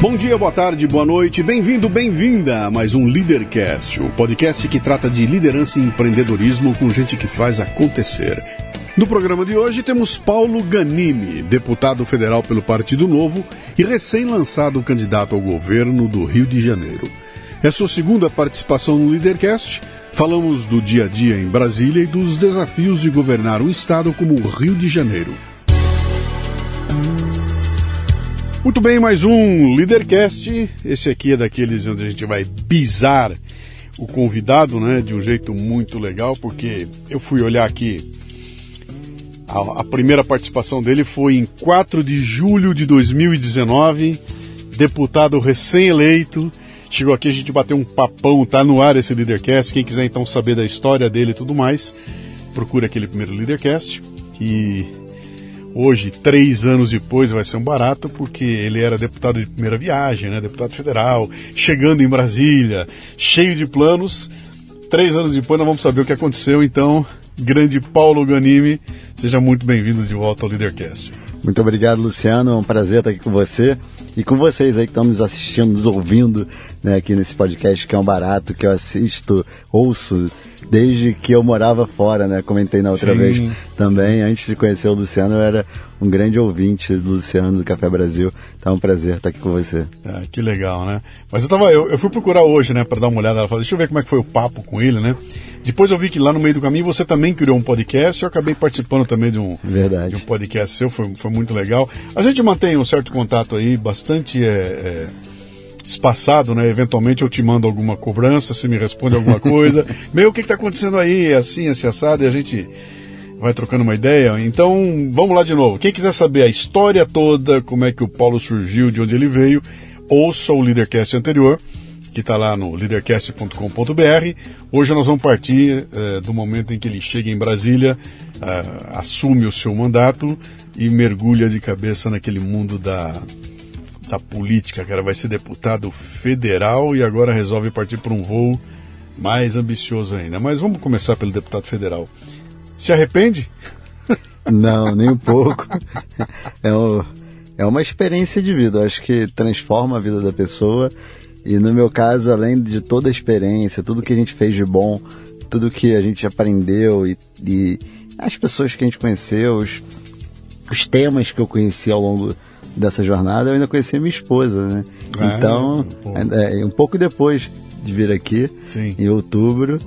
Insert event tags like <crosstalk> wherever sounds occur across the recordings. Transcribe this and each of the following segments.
Bom dia, boa tarde, boa noite, bem-vindo, bem-vinda a mais um Leadercast, o podcast que trata de liderança e empreendedorismo com gente que faz acontecer. No programa de hoje temos Paulo Ganimi, deputado federal pelo Partido Novo e recém-lançado candidato ao governo do Rio de Janeiro. É sua segunda participação no Leadercast. Falamos do dia a dia em Brasília e dos desafios de governar um estado como o Rio de Janeiro. Muito bem, mais um Leadercast. Esse aqui é daqueles onde a gente vai pisar o convidado, né, de um jeito muito legal, porque eu fui olhar aqui. A, a primeira participação dele foi em 4 de julho de 2019, deputado recém-eleito. Chegou aqui, a gente bateu um papão, tá no ar esse Leadercast. Quem quiser então saber da história dele e tudo mais, procura aquele primeiro Leadercast. E Hoje, três anos depois, vai ser um barato, porque ele era deputado de primeira viagem, né? deputado federal, chegando em Brasília, cheio de planos. Três anos depois, nós vamos saber o que aconteceu. Então, grande Paulo Ganimi, seja muito bem-vindo de volta ao Leadercast. Muito obrigado, Luciano. É um prazer estar aqui com você e com vocês aí que estão nos assistindo, nos ouvindo né, aqui nesse podcast que é um barato, que eu assisto, ouço desde que eu morava fora, né? Comentei na outra sim, vez também. Sim. Antes de conhecer o Luciano, eu era um grande ouvinte do Luciano do Café Brasil. Então é um prazer estar aqui com você. Ah, que legal, né? Mas eu tava, eu, eu fui procurar hoje, né, para dar uma olhada. Ela falou, deixa eu ver como é que foi o papo com ele, né? Depois eu vi que lá no meio do caminho você também criou um podcast. Eu acabei participando também de um, Verdade. De um podcast seu, foi, foi muito legal. A gente mantém um certo contato aí, bastante. É, é espaçado, né? Eventualmente eu te mando alguma cobrança, se me responde alguma <laughs> coisa. Meu, o que está acontecendo aí? É assim, assim, assado, e a gente vai trocando uma ideia. Então, vamos lá de novo. Quem quiser saber a história toda, como é que o Paulo surgiu, de onde ele veio, ouça o Leadercast anterior, que está lá no leadercast.com.br. Hoje nós vamos partir é, do momento em que ele chega em Brasília, é, assume o seu mandato e mergulha de cabeça naquele mundo da da política, cara. Vai ser deputado federal e agora resolve partir para um voo mais ambicioso ainda. Mas vamos começar pelo deputado federal. Se arrepende? <laughs> Não, nem um pouco. É, é uma experiência de vida. Eu acho que transforma a vida da pessoa. E no meu caso, além de toda a experiência, tudo que a gente fez de bom, tudo que a gente aprendeu e, e as pessoas que a gente conheceu, os, os temas que eu conheci ao longo dessa jornada, eu ainda conheci minha esposa, né? É, então, é, um pouco depois de vir aqui, Sim. em outubro,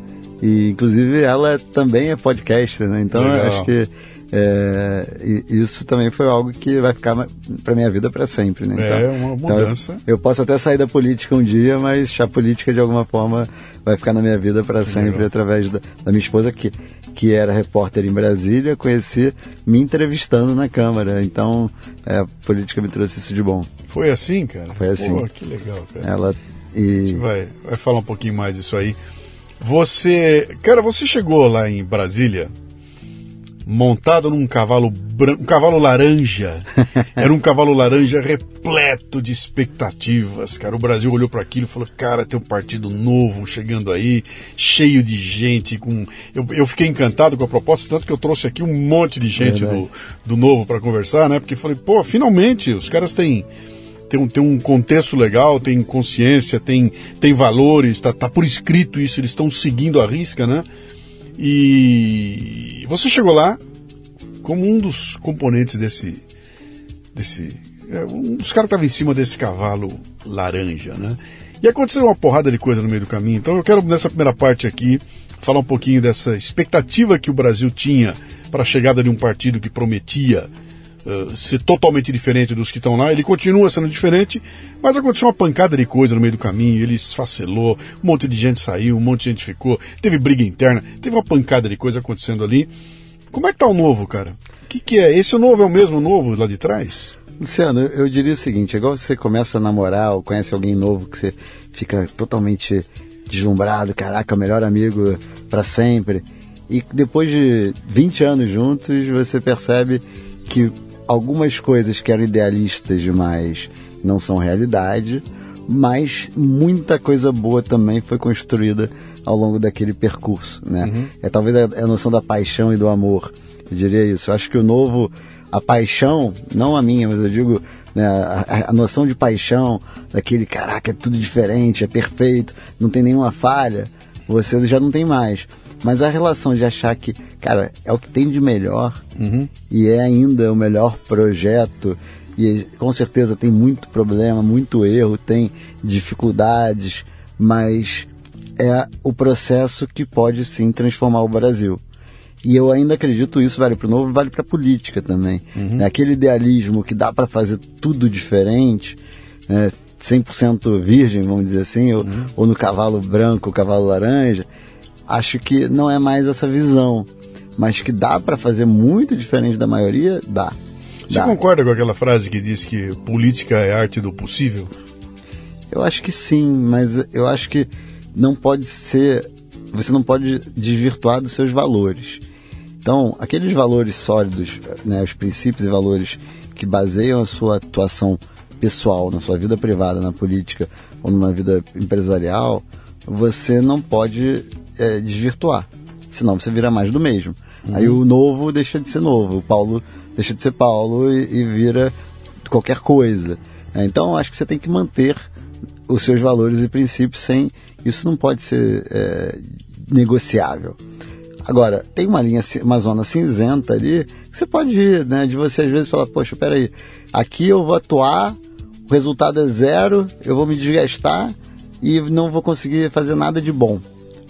e inclusive ela também é podcaster, né? Então, acho que é, isso também foi algo que vai ficar para minha vida para sempre, né? É, então, é uma mudança. Então, eu posso até sair da política um dia, mas a política de alguma forma vai ficar na minha vida para sempre legal. através da, da, minha esposa que que era repórter em Brasília, conheci me entrevistando na Câmara. Então, é, a política me trouxe isso de bom. Foi assim, cara? Foi assim. Pô, que legal, cara. Ela e... A gente vai, vai falar um pouquinho mais disso aí. Você, cara, você chegou lá em Brasília montado num cavalo branco, um cavalo laranja. <laughs> Era um cavalo laranja repleto de expectativas, cara. O Brasil olhou para aquilo e falou: "Cara, tem um partido novo chegando aí, cheio de gente com eu, eu fiquei encantado com a proposta, tanto que eu trouxe aqui um monte de gente do, do novo para conversar, né? Porque falei: "Pô, finalmente os caras têm tem um, tem um contexto legal, tem consciência, tem, tem valores, tá, tá por escrito isso, eles estão seguindo a risca, né? E você chegou lá como um dos componentes desse, desse é, um dos caras estava em cima desse cavalo laranja, né? E aconteceu uma porrada de coisa no meio do caminho. Então eu quero, nessa primeira parte aqui, falar um pouquinho dessa expectativa que o Brasil tinha para a chegada de um partido que prometia uh, ser totalmente diferente dos que estão lá. Ele continua sendo diferente, mas aconteceu uma pancada de coisa no meio do caminho. Ele esfacelou, um monte de gente saiu, um monte de gente ficou, teve briga interna, teve uma pancada de coisa acontecendo ali. Como é que tá o novo, cara? O que, que é? Esse novo é o mesmo novo lá de trás? Luciano, eu diria o seguinte: é igual você começa a namorar ou conhece alguém novo que você fica totalmente deslumbrado, caraca, melhor amigo para sempre. E depois de 20 anos juntos, você percebe que algumas coisas que eram idealistas demais não são realidade, mas muita coisa boa também foi construída ao longo daquele percurso, né? Uhum. É talvez a, a, noção da paixão e do amor, eu diria isso. Eu acho que o novo, a paixão, não a minha, mas eu digo né, a, a, noção de paixão, daquele caraca, é tudo diferente, é perfeito, não tem nenhuma falha, você já não tem mais. Mas a relação de achar que, cara, é o que tem de melhor uhum. e é ainda o melhor projeto, e com certeza tem muito problema, muito erro, tem dificuldades, mas é o processo que pode sim transformar o Brasil. E eu ainda acredito isso vale para o novo, vale para a política também. Uhum. É aquele idealismo que dá para fazer tudo diferente, é, 100% virgem, vamos dizer assim, ou, uhum. ou no cavalo branco, cavalo laranja, acho que não é mais essa visão. Mas que dá para fazer muito diferente da maioria, dá. Você dá. concorda com aquela frase que diz que política é arte do possível? Eu acho que sim, mas eu acho que não pode ser. Você não pode desvirtuar dos seus valores. Então, aqueles valores sólidos, né, os princípios e valores que baseiam a sua atuação pessoal, na sua vida privada, na política ou numa vida empresarial, você não pode é, desvirtuar. Senão você vira mais do mesmo. Uhum. Aí o novo deixa de ser novo, o Paulo deixa de ser Paulo e, e vira qualquer coisa. É, então acho que você tem que manter os seus valores e princípios sem. Isso não pode ser é, negociável. Agora, tem uma linha, uma zona cinzenta ali, que você pode ir, né? De você às vezes falar, poxa, peraí, aqui eu vou atuar, o resultado é zero, eu vou me desgastar e não vou conseguir fazer nada de bom.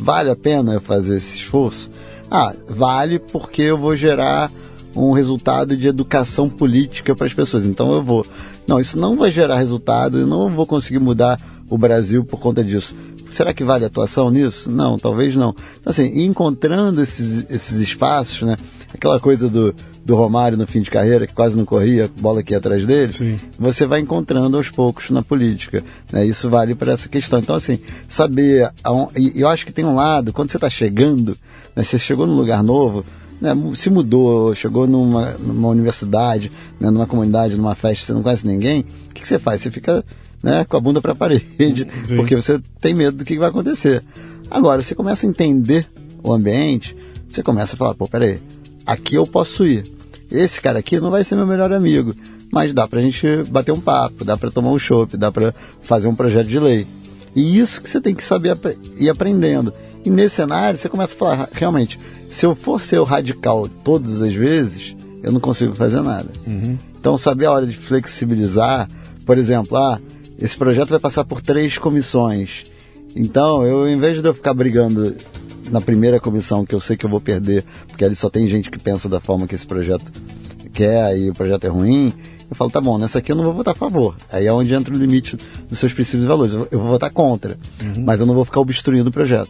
Vale a pena fazer esse esforço? Ah, vale porque eu vou gerar um resultado de educação política para as pessoas. Então eu vou. Não, isso não vai gerar resultado, eu não vou conseguir mudar o Brasil por conta disso. Será que vale atuação nisso? Não, talvez não. Então, assim, encontrando esses, esses espaços, né? Aquela coisa do, do Romário no fim de carreira, que quase não corria, bola aqui atrás dele, Sim. você vai encontrando aos poucos na política. Né? Isso vale para essa questão. Então, assim, saber. E eu acho que tem um lado, quando você está chegando, né, você chegou num lugar novo, né, se mudou, chegou numa, numa universidade, né, numa comunidade, numa festa, você não conhece ninguém, o que, que você faz? Você fica né, com a bunda para a parede, <laughs> Sim. porque você tem medo do que vai acontecer. Agora, você começa a entender o ambiente, você começa a falar, pô, peraí, aqui eu posso ir. Esse cara aqui não vai ser meu melhor amigo, mas dá pra gente bater um papo, dá pra tomar um chopp, dá pra fazer um projeto de lei. E isso que você tem que saber ir aprendendo. E nesse cenário, você começa a falar, realmente, se eu for ser o radical todas as vezes, eu não consigo fazer nada. Uhum. Então, saber a hora de flexibilizar, por exemplo, ah, esse projeto vai passar por três comissões. Então, eu, em vez de eu ficar brigando na primeira comissão, que eu sei que eu vou perder, porque ali só tem gente que pensa da forma que esse projeto quer e o projeto é ruim, eu falo, tá bom, nessa aqui eu não vou votar a favor. Aí é onde entra o limite dos seus princípios e valores. Eu vou votar contra, uhum. mas eu não vou ficar obstruindo o projeto.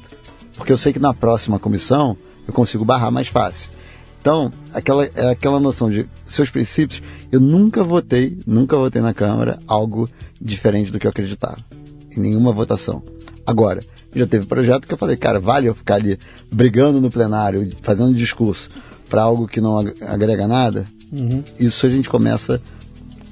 Porque eu sei que na próxima comissão eu consigo barrar mais fácil. Então, aquela, é aquela noção de seus princípios, eu nunca votei, nunca votei na Câmara algo diferente do que eu acreditava. Em nenhuma votação. Agora, já teve projeto que eu falei, cara, vale eu ficar ali brigando no plenário, fazendo discurso para algo que não agrega nada? Uhum. Isso a gente começa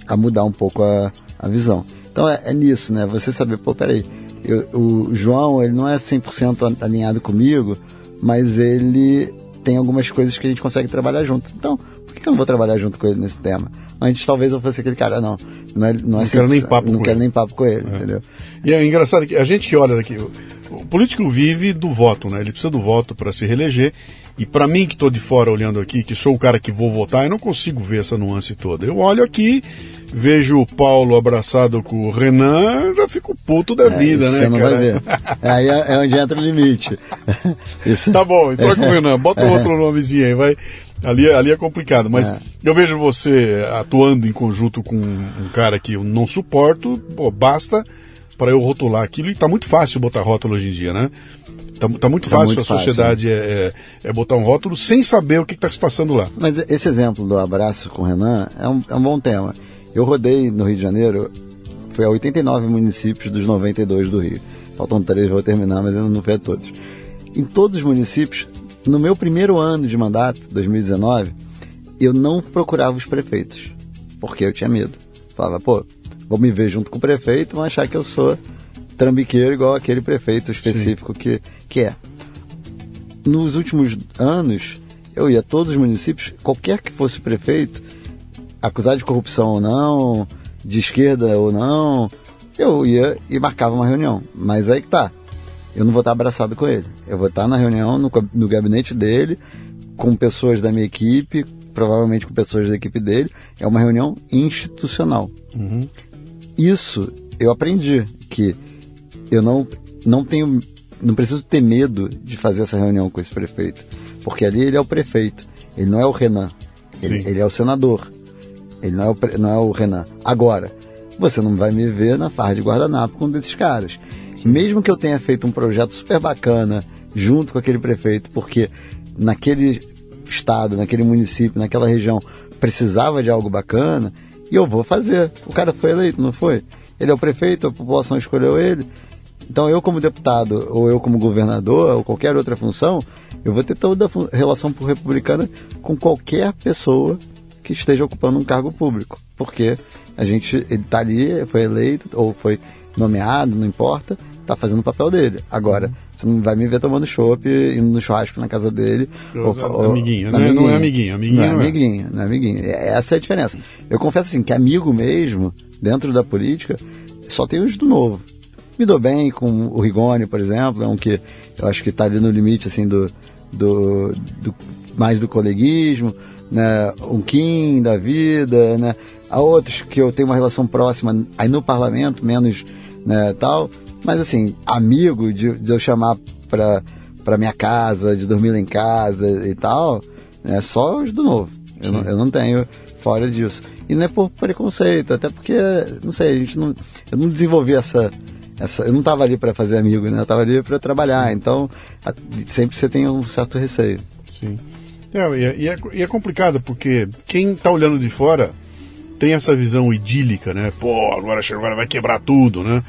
a mudar um pouco a, a visão. Então é, é nisso, né? Você saber, pô, peraí, eu, o João, ele não é 100% alinhado comigo, mas ele tem algumas coisas que a gente consegue trabalhar junto. Então, por que eu não vou trabalhar junto com ele nesse tema? Antes talvez eu fosse aquele cara, não, não, é, não, é não quero nem papo não com quero ele. nem papo com ele, é. entendeu? E é engraçado que a gente que olha daqui, o, político vive do voto, né? Ele precisa do voto para se reeleger. E para mim que estou de fora olhando aqui, que sou o cara que vou votar, eu não consigo ver essa nuance toda. Eu olho aqui, vejo o Paulo abraçado com o Renan, já fico puto da É, vida, né, não cara? vai ver. <laughs> Aí é, é onde entra o limite. Isso- Tá bom, troca com o Renan, bota outro nomezinho aí, vai. Ali, é- ali é complicado, mas É. eu vejo você atuando em conjunto com um cara que eu não suporto, pô, basta para eu rotular aquilo e tá muito fácil botar rótulo hoje em dia, né? Tá, tá muito Tá fácil muito a fácil, sociedade é, é- é botar um rótulo sem saber o que está se passando lá. Mas esse exemplo do abraço com o Renan é um, é um bom tema. Eu rodei no Rio de Janeiro, foi a 89 municípios dos 92 do Rio. Faltam três, vou terminar, mas ainda não fui a todos. Em todos os municípios, no meu primeiro ano de mandato, 2019, eu não procurava os prefeitos, porque eu tinha medo. Falava, pô, vou me ver junto com o prefeito, vão achar que eu sou trambiqueiro igual aquele prefeito específico que, que é nos últimos anos, eu ia a todos os municípios, qualquer que fosse prefeito, acusado de corrupção ou não, de esquerda ou não, eu ia e marcava uma reunião. Mas aí que tá. Eu não vou estar abraçado com ele. Eu vou estar na reunião, no, no gabinete dele, com pessoas da minha equipe, provavelmente com pessoas da equipe dele. É uma reunião institucional. Isso eu aprendi que eu não, não tenho, não preciso ter medo de fazer essa reunião com esse prefeito, porque ali ele é o prefeito, ele não é o Renan, ele, ele é o senador, ele não é o, não é o Renan. Agora, você não vai me ver na farra de guardanapo com um desses caras. Mesmo que eu tenha feito um projeto super bacana junto com aquele prefeito, porque naquele estado, naquele município, naquela região precisava de algo bacana, e eu vou fazer. O cara foi eleito, não foi? Ele é o prefeito, a população escolheu ele. Então eu como deputado, ou eu como governador, ou qualquer outra função, eu vou ter toda a relação republicana com qualquer pessoa que esteja ocupando um cargo público. Porque a gente, ele está ali, foi eleito, ou foi nomeado, não importa, está fazendo o papel dele. Agora, você não vai me ver tomando chopp, indo no churrasco na casa dele. Amiguinho, na né? Não é amiguinho, amiguinho Não é não é. amiguinho, não é amiguinho. É- Essa é a diferença. Eu confesso assim, que amigo mesmo, dentro da política, só tem os do novo. Me dou bem com o Rigoni, por exemplo, é um que eu acho que está ali no limite assim do, do, do- mais do coleguismo, né? Um Kim da vida, né? Há outros que eu tenho uma relação próxima aí no parlamento, menos né, tal. Mas assim, amigo de, de eu chamar para para minha casa, de dormir lá em casa e tal, é só os do novo. Eu não, eu não tenho fora disso. E não é por preconceito, até porque, não sei, a gente não, eu não desenvolvi essa, essa eu não estava ali para fazer amigo, né? Eu estava ali para trabalhar. Então, a- sempre você tem um certo receio. Sim. É, e, é, e é- é complicado, porque quem tá olhando de fora tem essa visão idílica, né? Pô, agora chegou, agora vai quebrar tudo, né?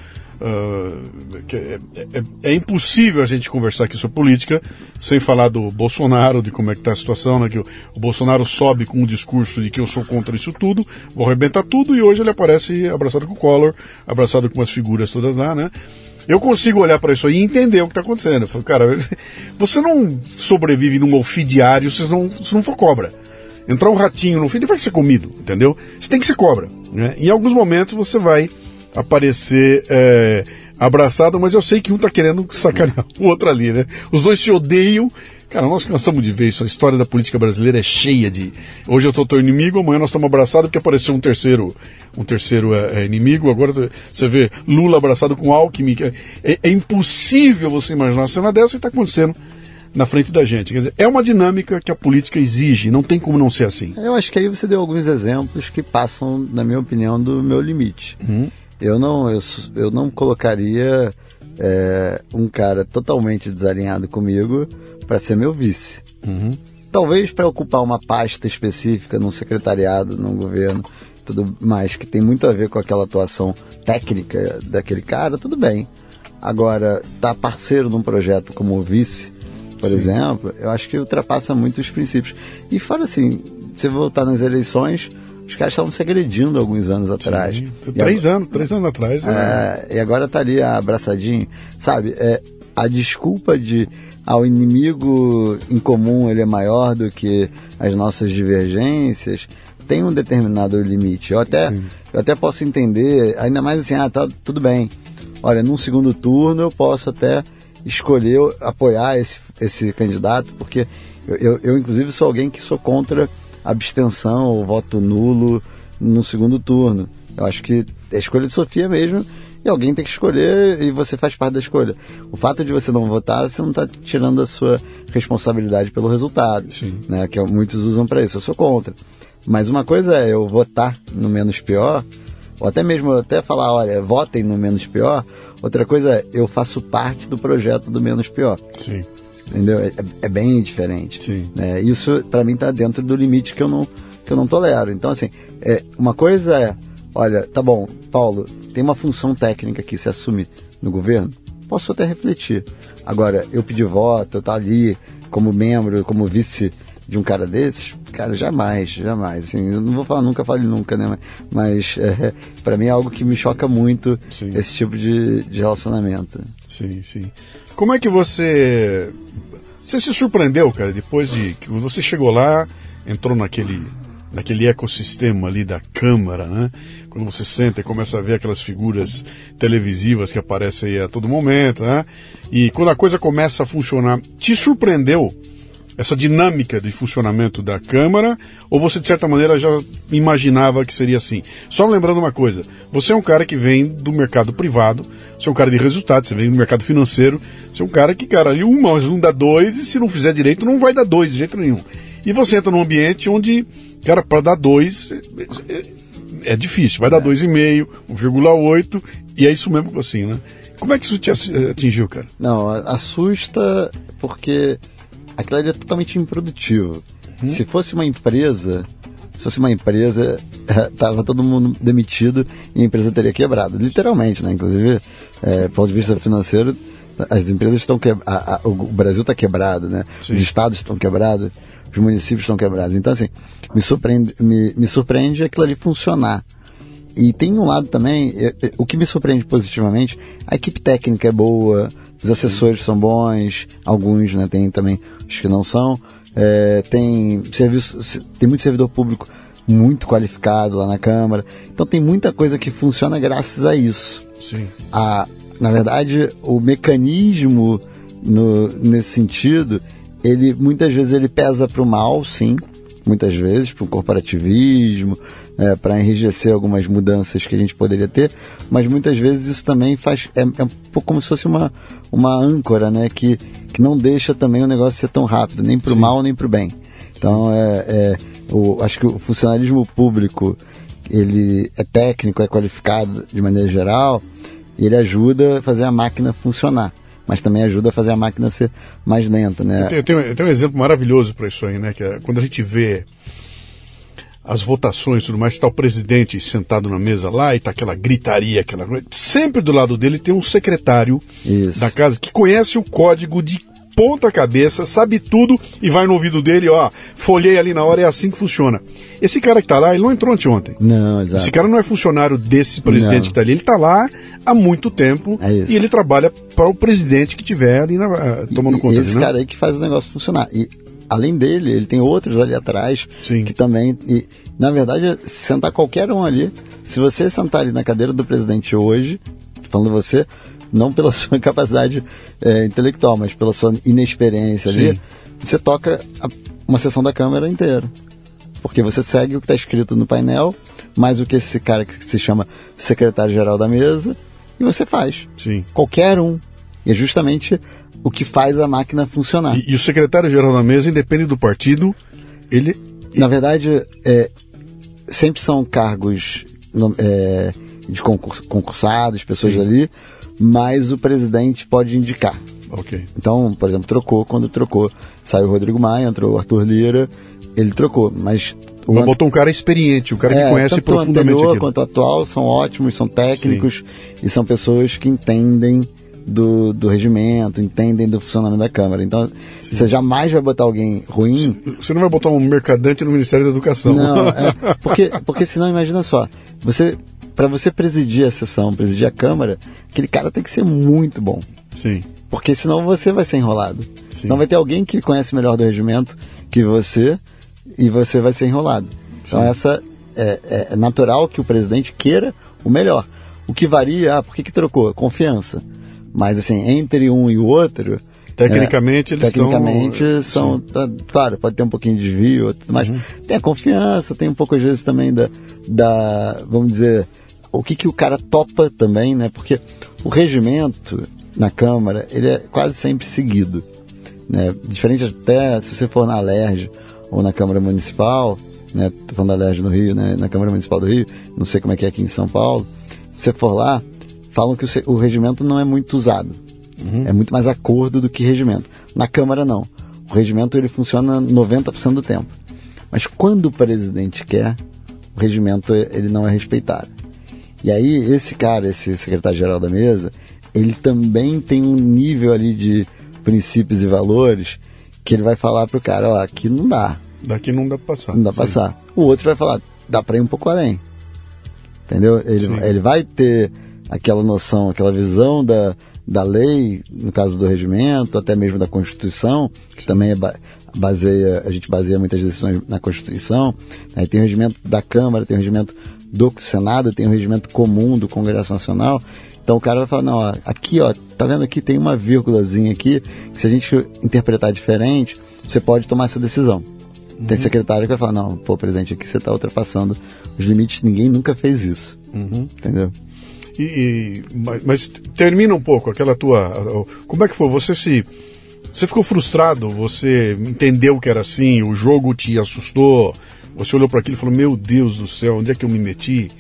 Ah, que é, é- é impossível a gente conversar aqui sobre política sem falar do Bolsonaro, de como é que tá a situação, né? Que o, o Bolsonaro sobe com um discurso de que eu sou contra isso tudo, vou arrebentar tudo, e hoje ele aparece abraçado com o Collor, abraçado com umas figuras todas lá, né? Eu consigo olhar para isso aí e entender o que está acontecendo. Eu falo, cara, <laughs> você não sobrevive num alfidiário se não, se não for cobra. Entrar um ratinho no feed vai ser comido, entendeu? Você tem que ser cobra. Né? Em alguns momentos você vai aparecer é, abraçado, mas eu sei que um tá querendo sacanear o outro ali, né? Os dois se odeiam. Cara, nós cansamos de ver isso. A história da política brasileira é cheia de. Hoje eu tô teu inimigo, amanhã nós estamos abraçados porque apareceu um terceiro, um terceiro é, é, inimigo. Agora você vê Lula abraçado com Alckmin. que É, é impossível você imaginar uma cena dessa e está acontecendo na frente da gente. Quer dizer, é uma dinâmica que a política exige, não tem como não ser assim. Eu acho que aí você deu alguns exemplos que passam, na minha opinião, do meu limite. Eu não, eu, eu não colocaria é, um cara totalmente desalinhado comigo para ser meu vice. Talvez para ocupar uma pasta específica num secretariado, num governo, tudo mais que tem muito a ver com aquela atuação técnica daquele cara, tudo bem. Agora, tá parceiro num projeto como vice, por exemplo, eu acho que ultrapassa muito os princípios. E fora assim, se voltar nas eleições, os caras estavam se agredindo alguns anos atrás. E Três anos, três anos atrás. né? é, e agora tá ali abraçadinho. Sabe, é, a desculpa de ao inimigo em comum ele é maior do que as nossas divergências tem um determinado limite. Eu até, eu até posso entender, ainda mais assim, ah, tá tudo bem. Olha, num segundo turno eu posso até escolher apoiar esse, esse candidato, porque eu, eu, eu, inclusive sou alguém que sou contra abstenção ou voto nulo no segundo turno. Eu acho que é escolha de Sofia mesmo e alguém tem que escolher e você faz parte da escolha. O fato de você não votar, você não está tirando a sua responsabilidade pelo resultado, Sim. né? Que muitos usam para isso. Eu sou contra. Mas uma coisa é eu votar no menos pior, ou até mesmo até falar, olha, votem no menos pior. Outra coisa é eu faço parte do projeto do menos pior. Sim. Entendeu? É, é bem diferente. Sim. Né? Isso para mim está dentro do limite que eu não que eu não tolero. Então assim, é, uma coisa é, olha, tá bom, Paulo, tem uma função técnica que se assume no governo, posso até refletir. Agora, eu pedir voto, eu estar tá ali como membro, como vice de um cara desses, cara, jamais, jamais. Assim, eu não vou falar nunca, fale nunca, né? Mas <laughs> é, para mim é algo que me choca muito sim. esse tipo de, de relacionamento. Sim, sim. Como é que você. Você se surpreendeu, cara, depois de que você chegou lá, entrou naquele naquele ecossistema ali da câmara, né? Quando você senta e começa a ver aquelas figuras televisivas que aparecem aí a todo momento, né? E quando a coisa começa a funcionar, te surpreendeu essa dinâmica de funcionamento da Câmara, ou você de certa maneira já imaginava que seria assim? Só lembrando uma coisa, você é um cara que vem do mercado privado, você é um cara de resultados, você vem do mercado financeiro, você é um cara que, cara, ali um mais um dá dois, e se não fizer direito não vai dar dois de jeito nenhum. E você entra num ambiente onde Cara, para dar 2 é, é, é, difícil. Vai dar 2,5, 1,8 e é isso mesmo assim, né? Como é que isso te atingiu, cara? Não, assusta porque aquilo ali é totalmente improdutivo. Hum? Se fosse uma empresa, se fosse uma empresa, <laughs> tava todo mundo demitido e a empresa teria quebrado, literalmente, né? Inclusive, é, do ponto de vista financeiro, as empresas estão quebradas, o Brasil está quebrado, né? Sim. Os estados estão quebrados os municípios estão quebrados. Então, assim, me surpreende, me, me surpreende aquilo ali funcionar. E tem um lado também, o que me surpreende positivamente, a equipe técnica é boa, os assessores são bons, alguns, né, tem também os que não são. É, tem serviço, tem muito servidor público muito qualificado lá na Câmara. Então tem muita coisa que funciona graças a isso. Sim. A, na verdade, o mecanismo no, nesse sentido, ele muitas vezes ele pesa para o mal, sim, muitas vezes para o corporativismo, é, para enrijecer algumas mudanças que a gente poderia ter, mas muitas vezes isso também faz é, é um pouco como se fosse uma, uma âncora, né, que, que não deixa também o negócio ser tão rápido, nem para o mal nem para o bem. Então, é, é, o, acho que o funcionalismo público ele é técnico, é qualificado de maneira geral, e ele ajuda a fazer a máquina funcionar mas também ajuda a fazer a máquina ser mais lenta, né? Eu tenho, eu tenho um exemplo maravilhoso para isso aí, né? Que é quando a gente vê as votações e tudo mais, está o presidente sentado na mesa lá e está aquela gritaria, aquela Sempre do lado dele tem um secretário isso. da casa que conhece o código de ponta cabeça, sabe tudo e vai no ouvido dele, ó, folhei ali na hora, é assim que funciona. Esse cara que tá lá, ele não entrou anteontem. Não, exato. Esse cara não é funcionário desse presidente não. que tá ali, ele tá lá há muito tempo é e ele trabalha para o presidente que tiver ali na, eh, tomando e, conta. Esse né? cara aí que faz o negócio funcionar. E além dele, ele tem outros ali atrás Sim. que também. E, na verdade, sentar qualquer um ali, se você sentar ali na cadeira do presidente hoje, falando você, não pela <laughs> sua capacidade é, intelectual, mas pela sua inexperiência Sim. ali, você toca a, uma sessão da Câmara inteira. Porque você segue o que está escrito no painel, mais o que esse cara que se chama secretário-geral da mesa, e você faz. Sim. Qualquer um. E é justamente o que faz a máquina funcionar. E, e o secretário-geral da mesa, independe do partido, ele. Na verdade, é, sempre são cargos é, de concursados, pessoas Sim. ali, mas o presidente pode indicar. Ok. Então, por exemplo, trocou, quando trocou, saiu o Rodrigo Maia, entrou o Arthur Lira, ele trocou, mas... O mas botou um cara experiente, um cara é, que conhece tanto profundamente o anterior quanto o atual são ótimos, são técnicos Sim. e são pessoas que entendem do, do regimento, entendem do funcionamento da Câmara. Então, Sim. você jamais vai botar alguém ruim. Você não vai botar um mercadante no Ministério da Educação. Não, <laughs> é, porque, porque senão, imagina só, você para você presidir a sessão, presidir a Câmara, aquele cara tem que ser muito bom. Sim. Porque senão você vai ser enrolado. Sim. Não vai ter alguém que conhece melhor do regimento que você e você vai ser enrolado. Então essa é, é, natural que o presidente queira o melhor. O que varia, ah, por que, que trocou? Confiança. Mas assim, entre um e o outro. Tecnicamente, é, eles tecnicamente estão... são. Tá, claro, pode ter um pouquinho de desvio, mas uhum. tem a confiança, tem um pouco às vezes também da. da vamos dizer, o que, que o cara topa também, né? Porque o regimento na Câmara, ele é quase sempre seguido. Né? Diferente até se você for na Alerj ou na Câmara Municipal, né? Tô falando da Alerj no Rio, né? Na Câmara Municipal do Rio, não sei como é que é aqui em São Paulo. Se você for lá, falam que o, o regimento não é muito usado. Uhum. É muito mais acordo do que regimento. Na Câmara, não. O regimento ele funciona 90% do tempo. Mas quando o presidente quer, o regimento ele não é respeitado. E aí, esse cara, esse secretário-geral da mesa, ele também tem um nível ali de princípios e valores que ele vai falar pro cara, ó, aqui não dá. Daqui não dá pra passar. Não dá pra passar. O outro vai falar, dá pra ir um pouco além. Entendeu? Ele, ele vai ter aquela noção, aquela visão da, da lei, no caso do regimento, até mesmo da Constituição, que também é baseia, a gente baseia muitas decisões na Constituição. Aí tem o regimento da Câmara, tem o regimento do Senado, tem o regimento comum do Congresso Nacional. Então o cara vai falar, não, ó, aqui, ó, tá vendo aqui tem uma vírgulazinha aqui, que se a gente interpretar diferente, você pode tomar essa decisão. Uhum. Tem secretário que vai falar, não, pô, presidente, aqui você está ultrapassando os limites, ninguém nunca fez isso. Uhum. Entendeu? E, e mas, mas, termina um pouco aquela tua. Como é que foi? Você se. Você ficou frustrado? Você entendeu que era assim? O jogo te assustou? Você olhou para aquilo e falou: Meu Deus do céu, onde é que eu me meti?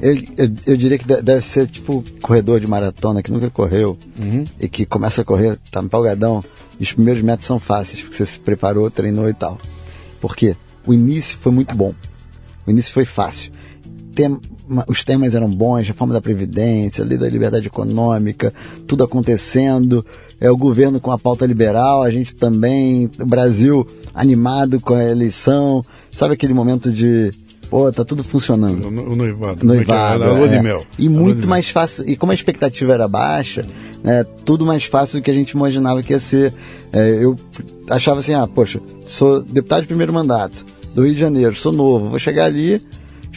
Eu, eu, eu, diria que deve ser tipo corredor de maratona que nunca correu uhum. e que começa a correr, tá empolgadão, e os primeiros metros são fáceis, porque você se preparou, treinou e tal. Por quê? O início foi muito bom. O início foi fácil. Tem, os temas eram bons, reforma da Previdência, lei da liberdade econômica, tudo acontecendo, é o governo com a pauta liberal, a gente também, o Brasil animado com a eleição, sabe aquele momento de pô, tá tudo funcionando. O noivado. É noivado. É, de mel. E muito mais fácil, e como a expectativa era baixa, né, tudo mais fácil do que a gente imaginava que ia ser. É, eu achava assim, ah, poxa, sou deputado de primeiro mandato, do Rio de Janeiro, sou novo, vou chegar ali,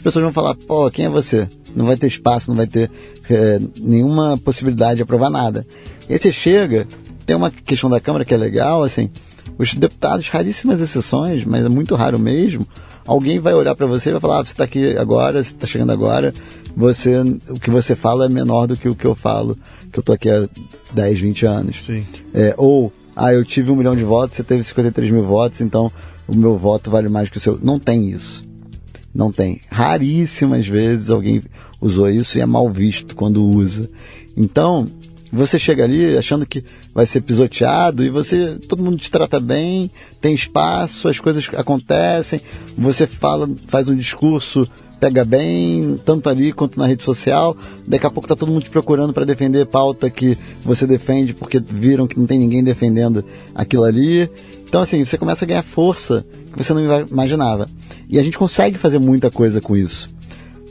pessoas vão falar, pô, quem é você? Não vai ter espaço, não vai ter é, nenhuma possibilidade de aprovar nada. E aí você chega, tem uma questão da Câmara que é legal, assim, os deputados, raríssimas exceções, mas é muito raro mesmo, alguém vai olhar para você e vai falar, ah, você está aqui agora, você está chegando agora, você, o que você fala é menor do que o que eu falo, que eu estou aqui há 10, 20 anos. Sim. É, ou, ah, eu tive um milhão de votos, você teve 53 mil votos, então o meu voto vale mais que o seu. Não tem isso. Não tem. Raríssimas vezes alguém usou isso e é mal visto quando usa. Então, você chega ali achando que vai ser pisoteado e você todo mundo te trata bem, tem espaço, as coisas acontecem, você fala, faz um discurso, pega bem, tanto ali quanto na rede social. Daqui a pouco tá todo mundo te procurando para defender pauta que você defende porque viram que não tem ninguém defendendo aquilo ali. Então assim, você começa a ganhar força você não imaginava. E a gente consegue fazer muita coisa com isso.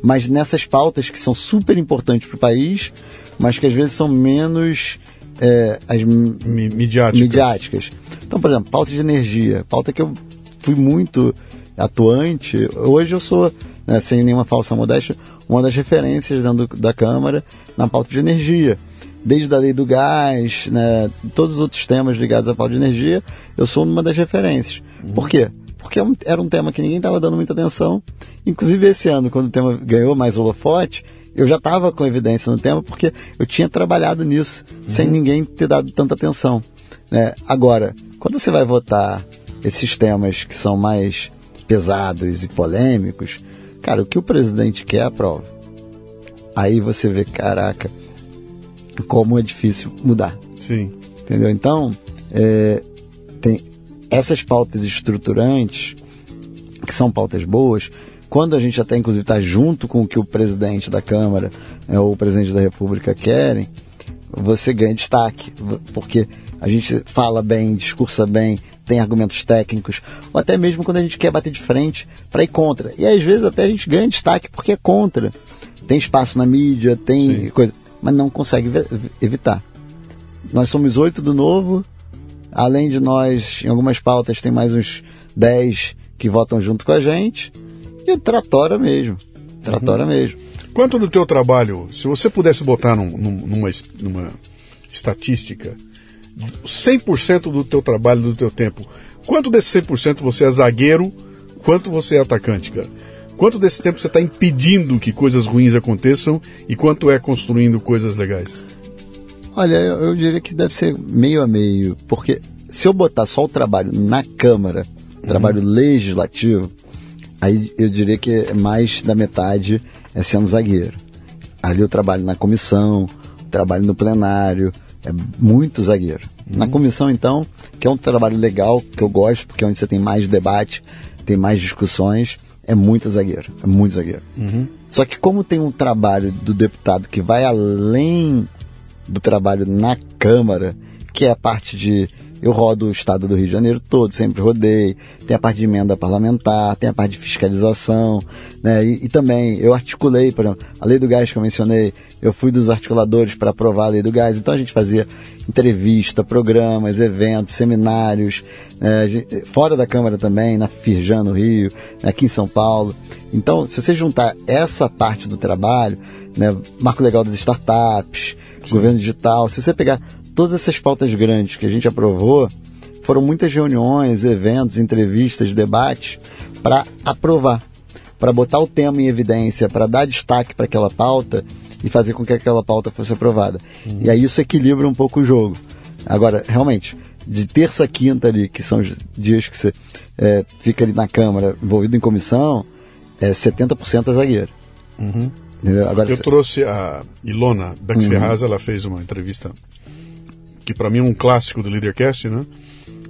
Mas nessas pautas que são super importantes para o país, mas que às vezes são menos é, as midiáticas. midiáticas. Então, por exemplo, pauta de energia, pauta que eu fui muito atuante. Hoje eu sou, né, sem nenhuma falsa modéstia, uma das referências dentro da Câmara na pauta de energia. Desde a lei do gás, né, todos os outros temas ligados à pauta de energia, eu sou uma das referências. Uhum. Por quê? Porque é era um tema que ninguém estava dando muita atenção. Inclusive esse ano, quando o tema ganhou mais holofote, eu já estava com evidência no tema porque eu tinha trabalhado nisso uhum. sem ninguém ter dado tanta atenção. Né? Agora, quando você vai votar esses temas que são mais pesados e polêmicos, cara, o que o presidente quer aprova. Aí você vê, caraca, como é difícil mudar. Sim. Entendeu? Então, é, tem essas pautas estruturantes, que são pautas boas, quando a gente até inclusive está junto com o que o presidente da Câmara é, ou o presidente da República querem, você ganha destaque, porque a gente fala bem, discursa bem, tem argumentos técnicos, ou até mesmo quando a gente quer bater de frente para ir contra. E às vezes até a gente ganha destaque porque é contra. Tem espaço na mídia, tem Sim. coisa, mas não consegue evitar. Nós somos oito do novo, além de nós, em algumas pautas, tem mais uns dez que votam junto com a gente E tratora mesmo. Tratora uhum. mesmo. Quanto do teu trabalho, se você pudesse botar num, numa, numa estatística, 100% do teu trabalho, do teu tempo, quanto desse 100% você é zagueiro, quanto você é atacante, cara? Quanto desse tempo você está impedindo que coisas ruins aconteçam e quanto é construindo coisas legais? Olha, eu, eu diria que deve ser meio a meio, porque se eu botar só o trabalho na Câmara, uhum. trabalho legislativo, aí eu diria que é mais da metade é sendo zagueiro. Ali eu trabalho na comissão, trabalho no plenário, é muito zagueiro. Uhum. Na comissão, então, que é um trabalho legal, que eu gosto, porque é onde você tem mais debate, tem mais discussões, é muito zagueiro, é muito zagueiro. Uhum. Só que como tem um trabalho do deputado que vai além do trabalho na Câmara, que é a parte de eu rodo o estado do Rio de Janeiro todo, sempre rodei. Tem a parte de emenda parlamentar, tem a parte de fiscalização, né? E, e, também eu articulei, por exemplo, a lei do gás que eu mencionei, eu fui dos articuladores para aprovar a lei do gás. Então a gente fazia entrevista, programas, eventos, seminários, né? fora da Câmara também, na Firjan, no Rio, aqui em São Paulo. Então, se você juntar essa parte do trabalho, né? marco legal das startups, Sim. governo digital, se você pegar todas essas pautas grandes que a gente aprovou, foram muitas reuniões, eventos, entrevistas, debates para aprovar, para botar o tema em evidência, para dar destaque para aquela pauta e fazer com que aquela pauta fosse aprovada. Uhum. E aí isso equilibra um pouco o jogo. Agora, realmente, de terça a quinta ali, que são os dias que você é, fica ali na Câmara, envolvido em comissão, é 70% é zagueiro. Uhum. Agora, Eu trouxe a Ilona Bex uhum. Ferraz, ela fez uma entrevista que para mim é um clássico do Leadercast, né?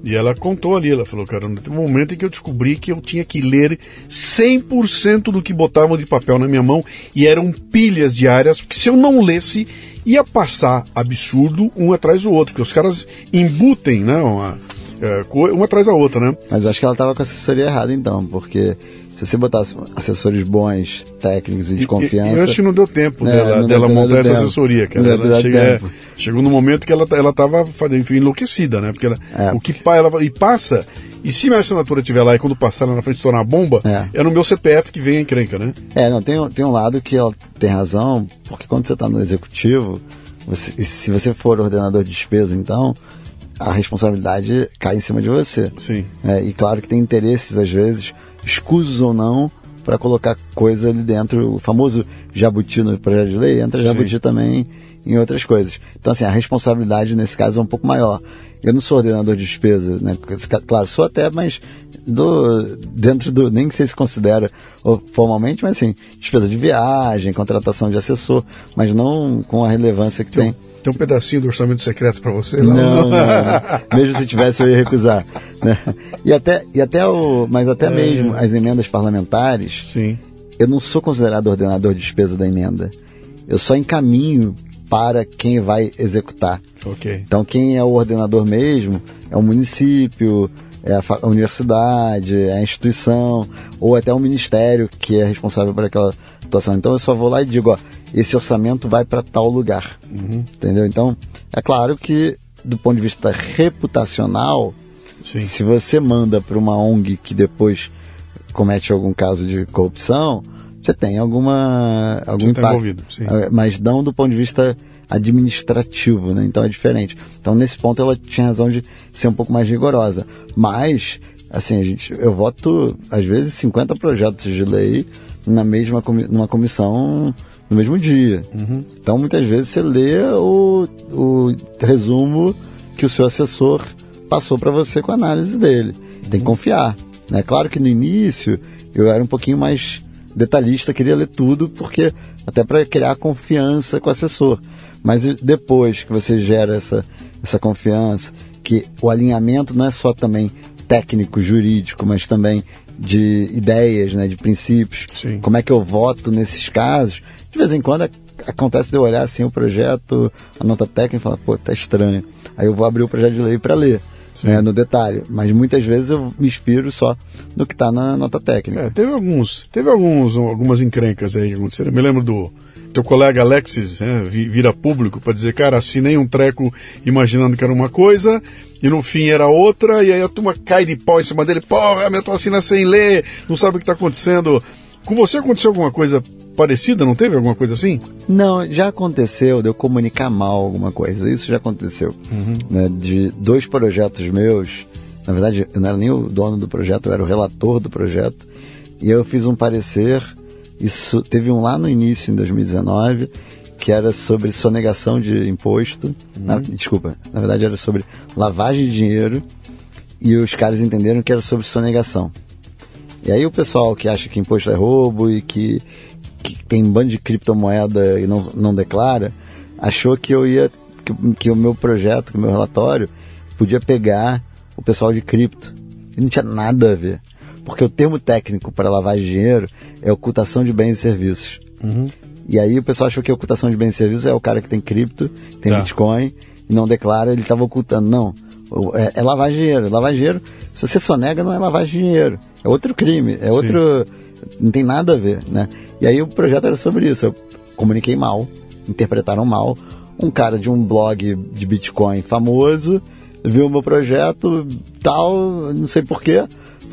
E ela contou ali, ela falou, cara, teve um momento em que eu descobri que eu tinha que ler 100% do que botavam de papel na minha mão e eram pilhas diárias, porque se eu não lesse, ia passar absurdo um atrás do outro, porque os caras embutem, né, uma, é, uma atrás da outra, né? Mas acho que ela estava com a assessoria errada então, porque se você botasse assessores bons, técnicos e de confiança. eu acho que não deu tempo né, dela, dela montar essa tempo. assessoria, cara. Ela chega, é, chegou no momento que ela, ela tava enlouquecida, né? Porque ela, é, o que ela, e passa, e se minha assinatura estiver lá e quando passar lá na frente tornar bomba, é. é no meu CPF que vem a encrenca, né? É, não, tem, tem um lado que ela tem razão, porque quando você está no executivo, você, se você for ordenador de despesa, então, a responsabilidade cai em cima de você. Sim. É, e claro que tem interesses, às vezes, escusos ou não, para colocar coisa ali dentro. O famoso jabuti no projeto de lei, entra jabuti Sim. também em outras coisas. Então, assim, a responsabilidade nesse caso é um pouco maior. Eu não sou ordenador de despesa, né? Claro, sou até, mas do, dentro do. Nem sei se considera formalmente, mas assim, despesa de viagem, contratação de assessor, mas não com a relevância que tem. tem tem um pedacinho do orçamento secreto para você? Não, não, não, <laughs> Mesmo se tivesse, eu ia recusar. Né? E até, e até o, mas até é. mesmo as emendas parlamentares, Sim. eu não sou considerado ordenador de despesa da emenda. Eu só encaminho para quem vai executar. Okay. Então, quem é o ordenador mesmo é o município, é a, a, universidade, é a instituição, ou até o ministério que é responsável por aquela situação. Então, eu só vou lá e digo: ó, esse orçamento vai para tal lugar. Uhum. Entendeu? Então, é claro que, do ponto de vista reputacional, Sim. se você manda para uma ONG que depois comete algum caso de corrupção, você tem alguma algum você tá impacto. Tá é, mas não do ponto de vista administrativo, né? Então é diferente. Então nesse ponto ela tinha razão de ser um pouco mais rigorosa. Mas assim, a gente, eu voto às vezes 50 projetos de lei na mesma numa comissão no mesmo dia. Uhum. Então, muitas vezes você lê o, o resumo que o seu assessor passou para você com a análise dele. Uhum. Tem que confiar. Né? Claro que no início eu era um pouquinho mais detalhista, queria ler tudo, porque até para criar confiança com o assessor. Mas depois que você gera essa, essa confiança, que o alinhamento não é só também técnico, jurídico, mas também de ideias, né, de princípios. Sim. Como é que eu voto nesses casos? De vez em quando acontece de eu olhar assim o projeto, a nota técnica e falar, pô, tá estranho. Aí eu vou abrir o projeto de lei para ler. Né, no detalhe, mas muitas vezes eu me inspiro só no que está na nota técnica. É, teve alguns, teve alguns, algumas encrencas aí que aconteceram. Eu me lembro do teu colega Alexis né, vira público para dizer, cara, assinei um treco imaginando que era uma coisa e no fim era outra, e aí a turma cai de pau em cima dele, porra, minha tua assina sem ler, não sabe o que está acontecendo Com você aconteceu alguma coisa parecida? Não teve alguma coisa assim? Não, já aconteceu de eu comunicar mal alguma coisa. Isso já aconteceu. Uhum. Né, de dois projetos meus. Na verdade, eu não era nem o dono do projeto, eu era o relator do projeto. E eu fiz um parecer. Isso teve um lá no início, em 2019, que era sobre sonegação de imposto. Uhum. Na, desculpa, na verdade era sobre lavagem de dinheiro. E os caras entenderam que era sobre sonegação. E aí o pessoal que acha que imposto é roubo e que que tem um bando de criptomoeda e não, não declara, achou que eu ia. Que, que o meu projeto, que o meu relatório, podia pegar o pessoal de cripto. E não tinha nada a ver. Porque o termo técnico para lavagem de dinheiro é ocultação de bens e serviços. Uhum. E aí o pessoal achou que ocultação de bens e serviços é o cara que tem cripto, tem tá. Bitcoin e não declara, ele estava ocultando. Não. É, é lavagem de dinheiro. Lavagem de dinheiro, se você só nega, não é lavagem de dinheiro. É outro crime, é outro. Sim. Não tem nada a ver, né? E aí o projeto era sobre isso. Eu comuniquei mal, interpretaram mal. Um cara de um blog de Bitcoin famoso viu o meu projeto, tal, não sei porquê,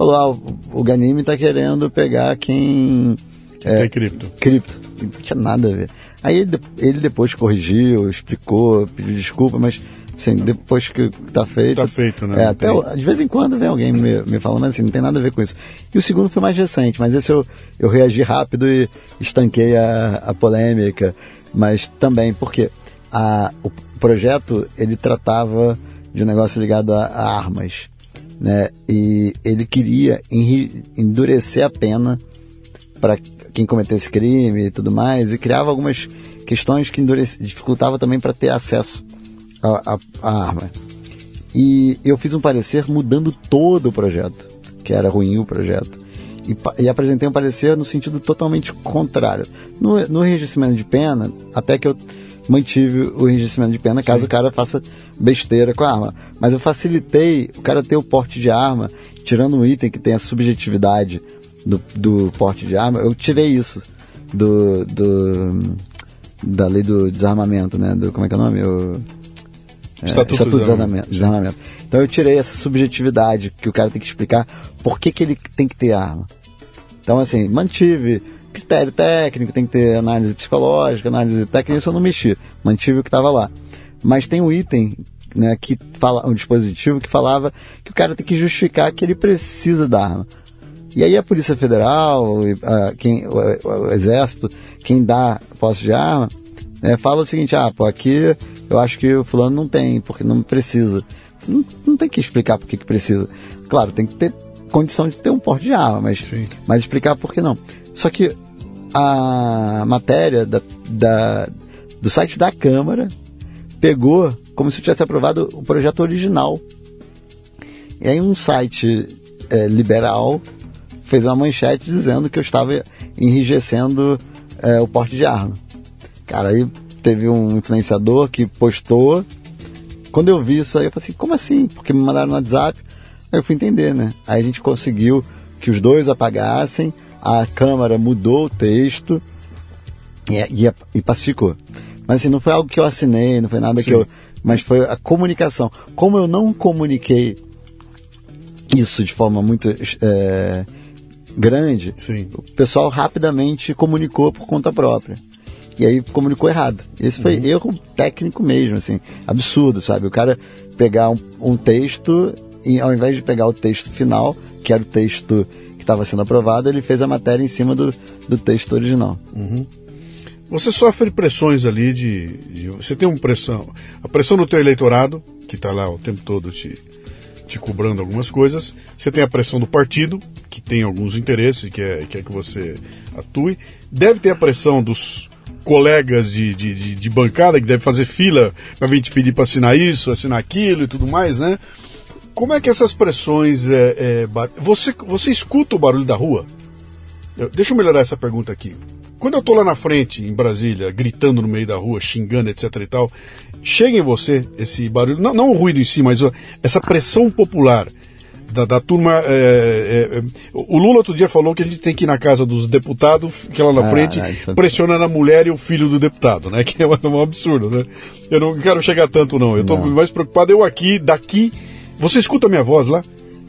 falou: ah, o Ganime está querendo pegar quem. É, tem cripto. Cripto. Não tinha nada a ver. Aí ele, ele depois corrigiu, explicou, pediu desculpa, mas Sim, depois que tá feito. Tá feito, né? É, até de vez em quando vem alguém me, me falando, mas assim, não tem nada a ver com isso. E o segundo foi mais recente, mas esse eu, eu reagi rápido e estanquei a, a polêmica. Mas também, porque a, o projeto ele tratava de um negócio ligado a, a armas. Né? E ele queria endurecer a pena para quem cometesse crime e tudo mais, e criava algumas questões que dificultava também para ter acesso a, a, a arma. E eu fiz um parecer mudando todo o projeto, que era ruim o projeto. E, e, apresentei um parecer no sentido totalmente contrário. No, no de pena, até que eu mantive o enregistramento de pena caso Sim. o cara faça besteira com a arma. Mas eu facilitei o cara ter o porte de arma, tirando um item que tem a subjetividade do, do porte de arma, eu tirei isso do, do da lei do desarmamento, né? Do, como é que é o nome? Eu, é, Estatuto, Estatuto de desarmamento, desarmamento. Então eu tirei essa subjetividade que o cara tem que explicar por que, que ele tem que ter arma. Então, assim, mantive critério técnico, tem que ter análise psicológica, análise técnica, isso eu não mexi. Mantive o que estava lá. Mas tem um item né, que fala, um dispositivo que falava que o cara tem que justificar que ele precisa da arma. E aí a Polícia Federal, a, quem, o, o, Exército, quem dá posse de arma, né, fala o seguinte, ah, pô, aqui eu acho que o fulano não tem, porque não precisa. Não, não tem que explicar por que precisa. Claro, tem que ter condição de ter um porte de arma, mas, mas explicar por que não. Só que a matéria da, da, do site da Câmara pegou como se tivesse aprovado o projeto original. E aí um site é, liberal fez uma manchete dizendo que eu estava enrijecendo é, o porte de arma. Cara, aí teve um influenciador que postou. Quando eu vi isso aí, eu falei assim, como assim? Porque me mandaram no WhatsApp. Aí eu fui entender, né? Aí a gente conseguiu que os dois apagassem, a câmera mudou o texto e, e, e pacificou. Mas assim, não foi algo que eu assinei, não foi nada Sim. que eu. Mas foi a comunicação. Como eu não comuniquei isso de forma muito é, grande, Sim. o pessoal rapidamente comunicou por conta própria. E aí comunicou errado. Esse foi uhum. erro técnico mesmo, assim, absurdo, sabe? O cara pegar um, um, texto e ao invés de pegar o texto final, que era o texto que estava sendo aprovado, ele fez a matéria em cima do, do texto original. Uhum. Você sofre pressões ali de, de, Você tem uma pressão. A pressão do teu eleitorado, que está lá o tempo todo te, te cobrando algumas coisas. Você tem a pressão do partido, que tem alguns interesses, que é, quer que você atue. Deve ter a pressão dos colegas de, de, de, de bancada que deve fazer fila para vir te pedir para assinar isso, assinar aquilo e tudo mais, né? Como é que essas pressões é, é, você você escuta o barulho da rua? Eu, deixa eu melhorar essa pergunta aqui. Quando eu tô lá na frente, em Brasília, gritando no meio da rua, xingando, etc e tal, chega em você esse barulho, não, não o ruído em si, mas essa pressão popular da, da turma. É, é, é, o Lula outro dia falou que a gente tem que ir na casa dos deputados, que lá na ah, frente, é pressionando a mulher e o filho do deputado, né? <laughs> Que é um, um absurdo, né? Eu não quero chegar tanto, não. Eu estou mais preocupado, eu aqui, daqui. Você escuta a minha voz lá?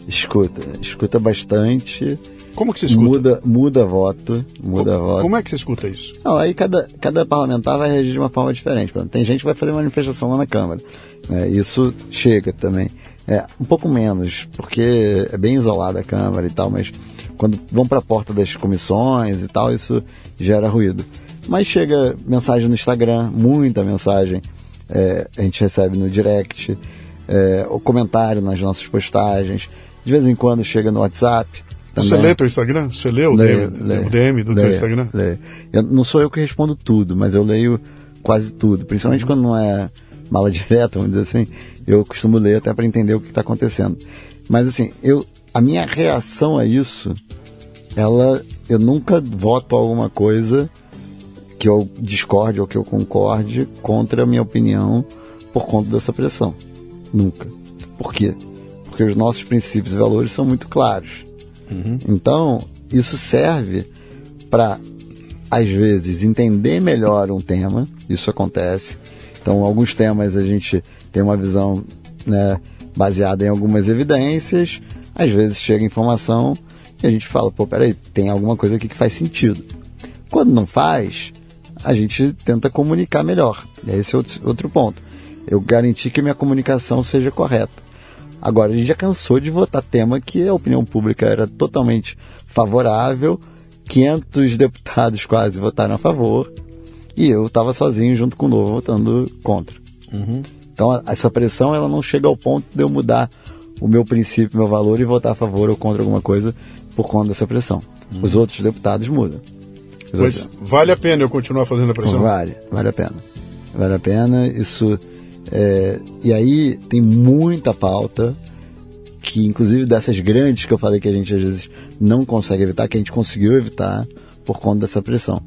Escuta, escuta bastante. Como que você escuta? Muda, muda voto, muda como, voto. Como é que você escuta isso? Não, aí cada, cada parlamentar vai reagir de uma forma diferente. Tem gente que vai fazer manifestação lá na Câmara. É, isso chega também. É, um pouco menos, porque é bem isolada a Câmara e tal, mas quando vão para a porta das comissões e tal, isso gera ruído. Mas chega mensagem no Instagram, muita mensagem é, a gente recebe no direct, é, o comentário nas nossas postagens. De vez em quando chega no WhatsApp. Também. Você lê teu Instagram? Você lê o, leio, DM, leio, o DM do leio, teu Instagram? Leio. Eu, não sou eu que respondo tudo, mas eu leio quase tudo. Principalmente uhum. quando não é mala <laughs> direta, vamos dizer assim. Eu costumo ler até para entender o que está acontecendo. Mas assim, eu, a minha reação a isso, ela, eu nunca voto alguma coisa que eu discorde ou que eu concorde contra a minha opinião por conta dessa pressão. Nunca. Por quê? Porque os nossos princípios e valores são muito claros. Uhum. Então, isso serve para, às vezes, entender melhor um tema. Isso acontece. Então, alguns temas a gente tem uma visão né, baseada em algumas evidências. Às vezes chega informação e a gente fala, pô, peraí, tem alguma coisa aqui que faz sentido. Quando não faz, a gente tenta comunicar melhor. Esse é outro, outro ponto. Eu garanti que minha comunicação seja correta. Agora, a gente já cansou de votar tema que a opinião pública era totalmente favorável, 500 <laughs> deputados quase votaram a favor, e eu estava sozinho junto com o Novo votando contra. Uhum. Então, essa pressão ela não chega ao ponto de eu mudar o meu princípio, meu valor e votar a favor ou contra alguma coisa por conta dessa pressão. Uhum. Os outros deputados mudam. Mas vale a pena eu continuar fazendo a pressão? Vale, vale a pena. Vale a pena. Isso é, e aí tem muita pauta que, inclusive dessas grandes que eu falei que a gente às vezes não consegue evitar, que a gente conseguiu evitar por conta dessa pressão.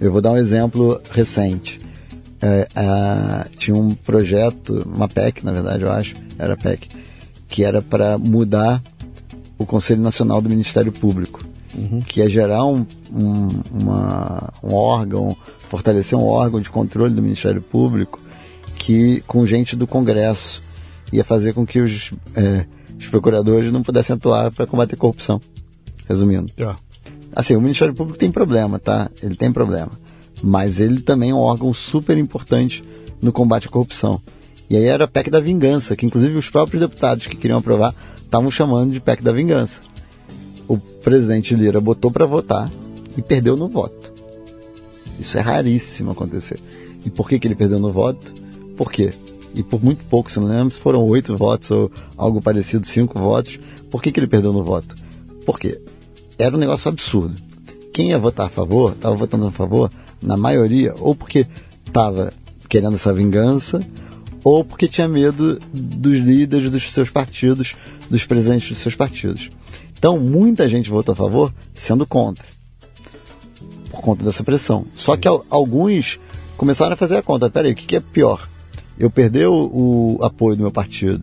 Eu vou dar um exemplo recente. É, tinha um projeto, uma PEC, na verdade, eu acho, era PEC, que era para mudar o Conselho Nacional do Ministério Público, uhum. que ia gerar um, um, uma, um órgão, fortalecer um órgão de controle do Ministério Público que com gente do Congresso ia fazer com que os, é, os procuradores não pudessem atuar para combater corrupção. Resumindo. Yeah. Assim, o Ministério Público tem problema, tá? Ele tem problema. Mas ele também é um órgão super importante no combate à corrupção. E aí era a PEC da vingança, que inclusive os próprios deputados que queriam aprovar estavam chamando de PEC da vingança. O presidente Lira botou para votar e perdeu no voto. Isso é raríssimo acontecer. E por que, que ele perdeu no voto? Por quê? E por muito pouco, se não lembro, se foram oito votos ou algo parecido, cinco votos. Por que, que ele perdeu no voto? Porque era um negócio absurdo. Quem ia votar a favor, estava votando a favor, na maioria, ou porque estava querendo essa vingança, ou porque tinha medo dos líderes dos seus partidos, dos presidentes dos seus partidos. Então, muita gente votou a favor sendo contra, por conta dessa pressão. Só que alguns começaram a fazer a conta. Peraí, o que, que é pior? Eu perder o, o apoio do meu partido,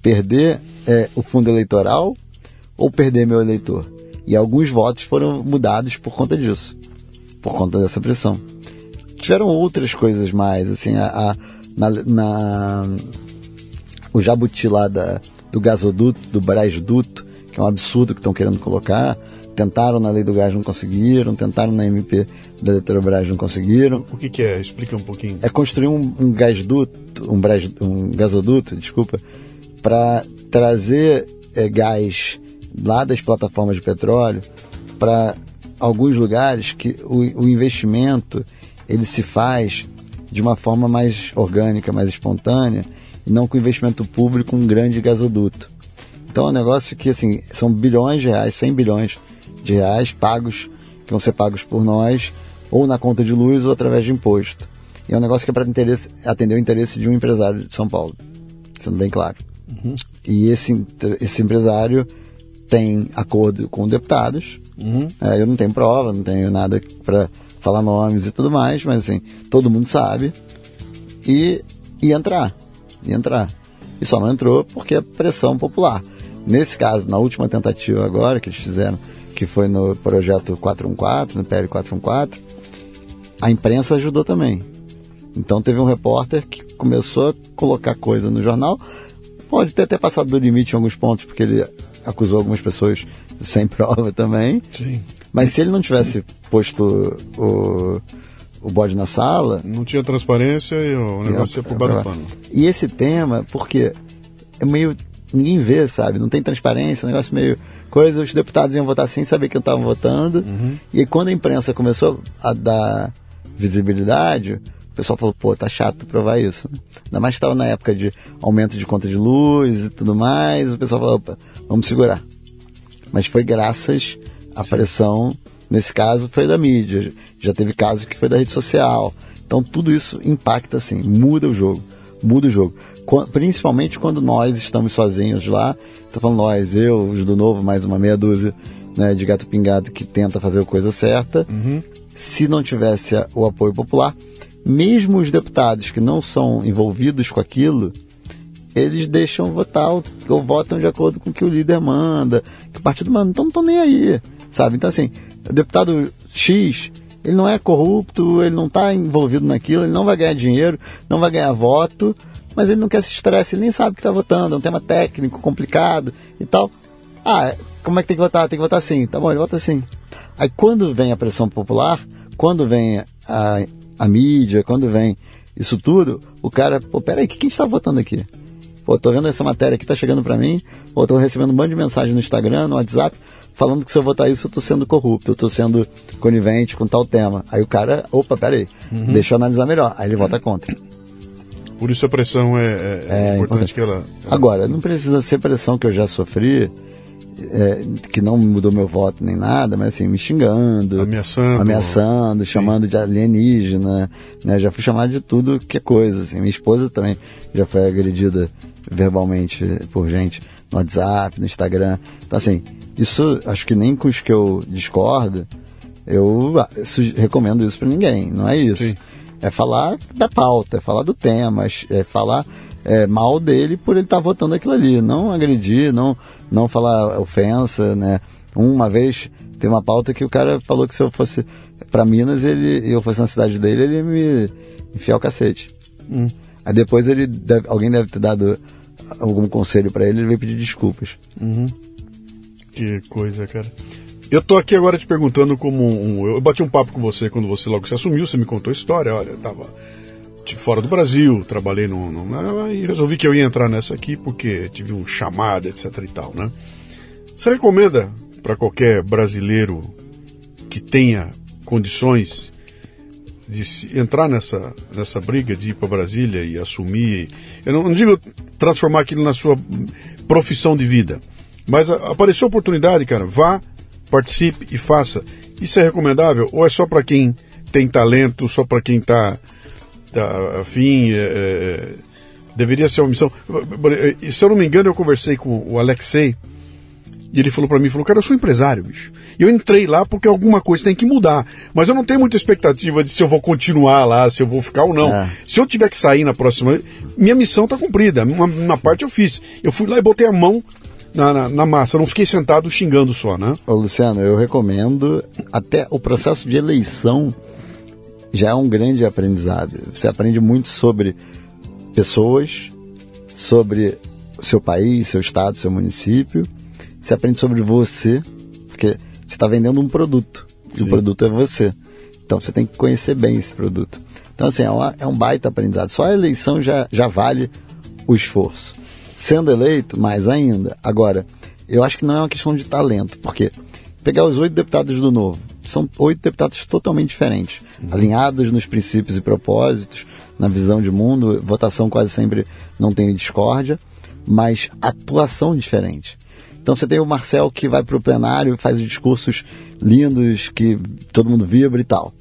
perder é, o fundo eleitoral ou perder meu eleitor. E alguns votos foram mudados por conta disso, por conta dessa pressão. Tiveram outras coisas mais, assim, a, a na, na, o jabuti lá da, do gasoduto, do Brasduto, que é um absurdo que estão querendo colocar. Tentaram na lei do gás, não conseguiram. Tentaram na MP da Eletrobras, não conseguiram. O que, que é? Explica um pouquinho. É construir um, um gasduto, um, bras, um gasoduto, desculpa, para trazer é, gás lá das plataformas de petróleo para alguns lugares que o, o investimento ele se faz de uma forma mais orgânica, mais espontânea, e não com investimento público, um grande gasoduto. Então é um negócio que assim, são bilhões de reais, 100 bilhões de reais pagos, que vão ser pagos por nós, ou na conta de luz ou através de imposto. E é um negócio que é para atender o interesse de um empresário de São Paulo, sendo bem claro. Uhum. E esse, esse empresário tem acordo com deputados. Uhum. É, eu não tenho prova, não tenho nada para falar nomes e tudo mais, mas assim, todo mundo sabe. E, e entrar. E entrar. E só não entrou porque é pressão popular. Nesse caso, na última tentativa agora que eles fizeram, que foi no projeto 414, no PL 414, a imprensa ajudou também. Então teve um repórter que começou a colocar coisa no jornal. Pode ter até passado do limite em alguns pontos, porque ele acusou algumas pessoas <laughs> sem prova também. Sim. Mas se ele não tivesse posto o, o bode na sala. Não tinha transparência e o negócio ia pro bar pano. E esse tema, porque é meio. Ninguém vê, sabe? Não tem transparência, um negócio meio. Coisa, os deputados iam votar sem saber quem estavam votando. Uhum. E aí, quando a imprensa começou a dar visibilidade, o pessoal falou, pô, tá chato provar isso. Né? Ainda mais que estava na época de aumento de conta de luz e tudo mais, o pessoal falou, opa, vamos segurar. Mas foi graças à pressão, nesse caso foi da mídia, já teve caso que foi da rede social. Então tudo isso impacta assim, muda o jogo, muda o jogo. Principalmente quando nós estamos sozinhos lá, estou falando nós, eu, os do novo, mais uma meia dúzia né, de gato pingado que tenta fazer a coisa certa. Uhum. Se não tivesse o apoio popular, mesmo os deputados que não são envolvidos com aquilo, eles deixam votar ou votam de acordo com o que o líder manda, que o partido manda, então não estão nem aí, sabe? Então, assim, o deputado X, ele não é corrupto, ele não está envolvido naquilo, ele não vai ganhar dinheiro, não vai ganhar voto, mas ele não quer se estresse, ele nem sabe que está votando, é um tema técnico, complicado e tal. Ah, como é que tem que votar? Tem que votar assim. Tá bom, ele vota assim. Aí quando vem a pressão popular, quando vem a, a mídia, quando vem isso tudo, o cara, pô, peraí, o que, que a gente está votando aqui? Pô, tô vendo essa matéria que tá chegando para mim, ou tô recebendo um monte de mensagem no Instagram, no WhatsApp, falando que se eu votar isso eu tô sendo corrupto, eu tô sendo conivente com tal tema. Aí o cara, opa, peraí, uhum. deixa eu analisar melhor. Aí ele vota contra. Por isso a pressão é, é, é importante, importante, que ela, ela, Agora, não precisa ser pressão que eu já sofri, é, que não mudou meu voto nem nada, mas assim, me xingando, ameaçando, ameaçando chamando de alienígena, né? Já fui chamado de tudo que é coisa. Assim. Minha esposa também já foi agredida verbalmente por gente no WhatsApp, no Instagram. Então, assim, isso acho que nem com os que eu discordo, eu ah, recomendo isso para ninguém. Não é isso. Sim. É falar da pauta, é falar do tema, é falar é, mal dele por ele estar tá votando aquilo ali. Não agredir, não, não falar ofensa, né? Uma vez tem uma pauta que o cara falou que se eu fosse para Minas ele eu fosse na cidade dele, ele ia me enfiar o cacete. Hum. Aí depois ele deve, alguém deve ter dado algum conselho para ele, ele veio pedir desculpas. Uhum. Que coisa, cara. Eu tô aqui agora te perguntando como um. Eu bati um papo com você quando você logo se assumiu, você me contou a história, olha, eu tava fora do Brasil, trabalhei no, no, e resolvi que eu ia entrar nessa aqui porque tive um chamado, etc e tal, né? Você recomenda para qualquer brasileiro que tenha condições de entrar nessa, nessa briga de ir para Brasília e assumir. Eu não, não, digo transformar aquilo na sua profissão de vida, mas a, apareceu a oportunidade, cara, vá, participe e faça. Isso é recomendável ou é só para quem tem talento, só para quem está tá afim? É, é, deveria ser uma missão. Se eu não me engano, eu conversei com o Alexei e ele falou para mim, falou, cara, eu sou empresário, bicho. E eu entrei lá porque alguma coisa tem que mudar. Mas eu não tenho muita expectativa de se eu vou continuar lá, se eu vou ficar ou não. É. Se eu tiver que sair na próxima, minha missão está cumprida. Uma, uma, parte eu fiz. Eu fui lá e botei a mão na, na, na massa. Eu não fiquei sentado xingando só, né? Ô, Luciano, eu recomendo até o processo de eleição já é um grande aprendizado. Você aprende muito sobre pessoas, sobre seu país, seu estado, seu município você aprende sobre você, porque você está vendendo um produto. E Sim. o produto é você. Então você tem que conhecer bem esse produto. Então, assim, é, uma, é um baita aprendizado. Só a eleição já, já vale o esforço. Sendo eleito, mais ainda. Agora, eu acho que não é uma questão de talento, porque pegar os oito deputados do Novo, são oito deputados totalmente diferentes, uhum. alinhados nos princípios e propósitos, na visão de mundo, votação quase sempre não tem discórdia, mas atuação diferente. Então você tem o Marcel que vai para o plenário, faz discursos lindos, que todo mundo vibra e tal.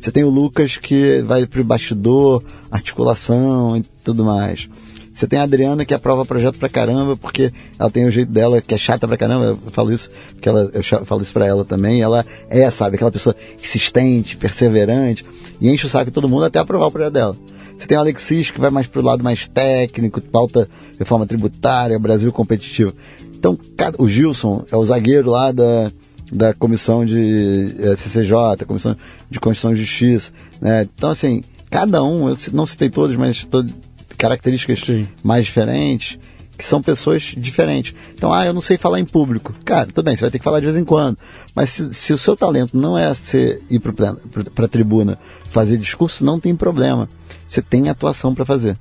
Você tem o Lucas que vai para o bastidor, articulação e tudo mais. Você tem a Adriana que aprova projeto pra caramba, porque ela tem o jeito dela que é chata pra caramba. Eu falo isso, porque ela, eu falo isso pra ela também. Ela é, sabe, aquela pessoa insistente, perseverante, e enche o saco de todo mundo até aprovar o projeto dela. Você tem o Alexis que vai mais pro lado mais técnico, pauta reforma tributária, Brasil competitivo. Então, o Gilson é o zagueiro lá da, da comissão de é, CCJ, comissão de Constituição e Justiça, né? Então, assim, cada um, eu não citei todos, mas todas características Sim. mais diferentes. que são pessoas diferentes. Então, ah, eu não sei falar em público. Cara, tudo bem, você vai ter que falar de vez em quando. Mas se, se o seu talento não é ser, ir para a tribuna fazer discurso, não tem problema. Você tem atuação para fazer.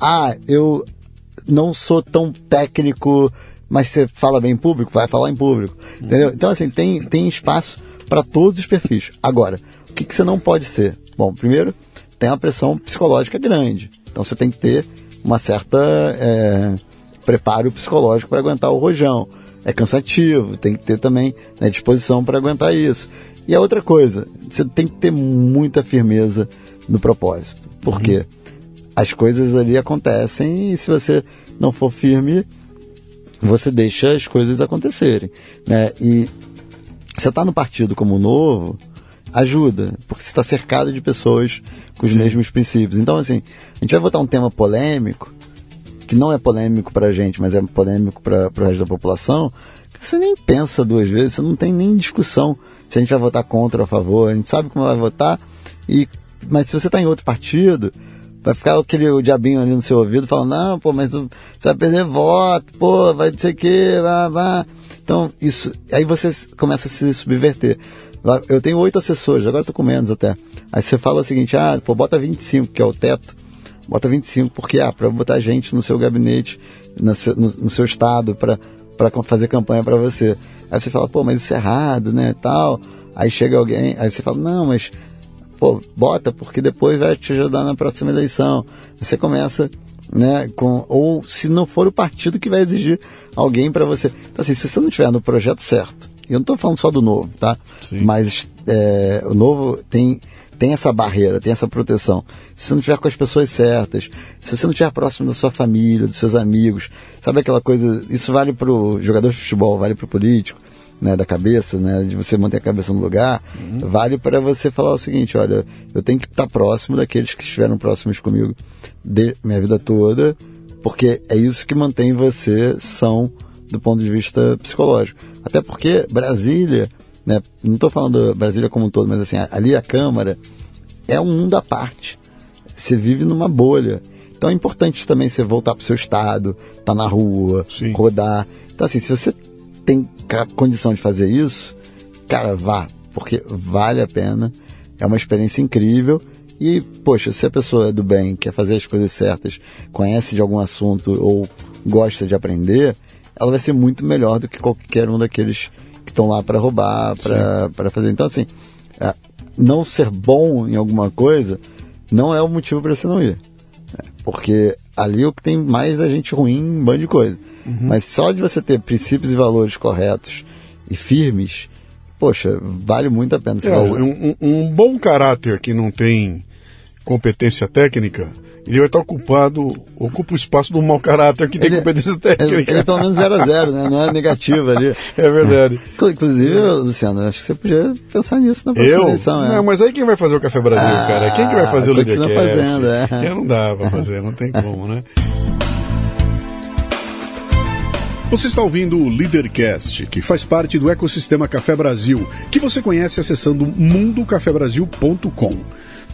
Ah, eu não sou tão técnico, mas você fala bem em público, vai falar em público. Entendeu? Então, assim, tem, tem espaço para todos os perfis. Agora, o que, que você não pode ser? Bom, primeiro, tem uma pressão psicológica grande. Então, você tem que ter uma certa é, preparo psicológico para aguentar o rojão. É cansativo, tem que ter também né, disposição para aguentar isso. E a outra coisa, você tem que ter muita firmeza no propósito. Porque uhum. as coisas ali acontecem e se você não for firme, você deixa as coisas acontecerem. Né? E você está no partido como novo, ajuda, porque você está cercado de pessoas com os Sim. mesmos princípios. Então, assim, a gente vai votar um tema polêmico, que não é polêmico para a gente, mas é polêmico para o resto da população, você nem pensa duas vezes, você não tem nem discussão se a gente vai votar contra ou a favor, a gente sabe como vai votar, e, mas se você está em outro partido, vai ficar aquele diabinho ali no seu ouvido falando, não, pô, mas você vai perder voto, pô, vai dizer que, vá, vá. Então, isso, aí você começa a se subverter. Eu tenho oito assessores, agora estou com menos até. Aí você fala o seguinte, ah, pô, bota 25, que é o teto. Bota 25, porque, ah, para botar gente no seu gabinete, no seu, no, no seu estado, para fazer campanha para você. Aí você fala, pô, mas isso é errado, né, tal. Aí chega alguém, aí você fala, não, mas, pô, bota, porque depois vai te ajudar na próxima eleição. Você começa, né, com, ou se não for o partido que vai exigir alguém para você. Então, assim, se você não estiver no projeto certo, eu não estou falando só do novo, tá? Sim. Mas é, o novo tem, tem essa barreira, tem essa proteção. Se você não estiver com as pessoas certas, se você não estiver próximo da sua família, dos seus amigos, sabe aquela coisa? Isso vale para o jogador de futebol, vale para o político, né, da cabeça, né, de você manter a cabeça no lugar, uhum. vale para você falar o seguinte: olha, eu tenho que estar próximo daqueles que estiveram próximos comigo de minha vida toda, porque é isso que mantém você são do ponto de vista psicológico. Até porque Brasília, né, não estou falando Brasília como um todo, mas assim, ali a Câmara é um mundo à parte. Você vive numa bolha. Então é importante também você voltar para o seu estado, estar tá na rua, Sim. rodar. Então assim, se você tem condição de fazer isso, cara, vá, porque vale a pena. É uma experiência incrível. E, poxa, se a pessoa é do bem, quer fazer as coisas certas, conhece de algum assunto ou gosta de aprender, ela vai ser muito melhor do que qualquer um daqueles que estão lá para roubar, para fazer. Então, assim, é, não ser bom em alguma coisa não é o motivo para você não ir. É, porque ali é o que tem mais da gente ruim um bando de coisa. Uhum. Mas só de você ter princípios e valores corretos e firmes, poxa, vale muito a pena. É, um, um, bom caráter que não tem competência técnica ele vai estar ocupado, ocupa o espaço do mau caráter que tem ele, competência técnica. Ele, é pelo menos 0 a 0 né? Não é negativo ali. <laughs> É verdade. Inclusive, Luciano, acho que você podia pensar nisso na próxima eu? eleição. É. Não, mas aí quem vai fazer o Café Brasil, ah, cara? Quem que vai fazer o Lidercast? fazendo, é. Eu não dá pra fazer, não tem como, né? Você está ouvindo o Leadercast, que faz parte do ecossistema Café Brasil, que você conhece acessando mundocafebrasil.com.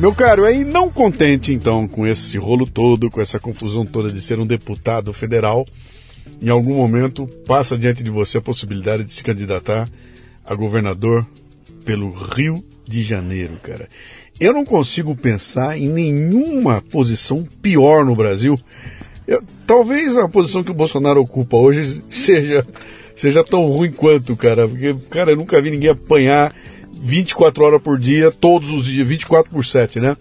Meu caro, aí não contente então com esse rolo todo, com essa confusão toda de ser um deputado federal, em algum momento passa diante de você a possibilidade de se candidatar a governador pelo Rio de Janeiro, cara. Eu não consigo pensar em nenhuma posição pior no Brasil. Eu, talvez a posição que o Bolsonaro ocupa hoje <laughs> seja, seja tão ruim quanto, cara. Porque, cara, eu nunca vi ninguém apanhar 24 horas por dia, todos os dias, 24 por 7, né?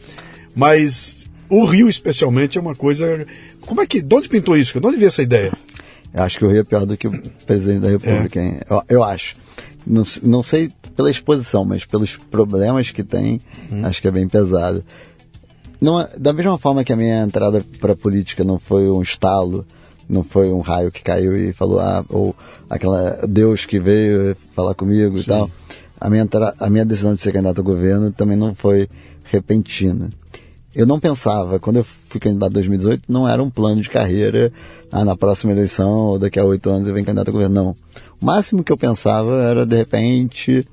Mas o Rio, especialmente, é uma coisa. Como é que. De onde pintou isso? De onde veio essa ideia? Eu acho que o Rio é pior do que o presidente da República, é. hein? Eu, eu, acho. Não, não sei pela exposição, mas pelos problemas que tem, hum. acho que é bem pesado. Não, é- da mesma forma que a minha entrada para política não foi um estalo, não foi um raio que caiu e falou, ah, ou aquela Deus que veio falar comigo Sim. e tal. A minha, a minha decisão de ser candidato ao governo também não foi repentina. Eu não pensava, quando eu fui candidato em 2018, não era um plano de carreira, ah, na próxima eleição, ou daqui a oito anos eu venho candidato ao governo. Não. O máximo que eu pensava era, de repente,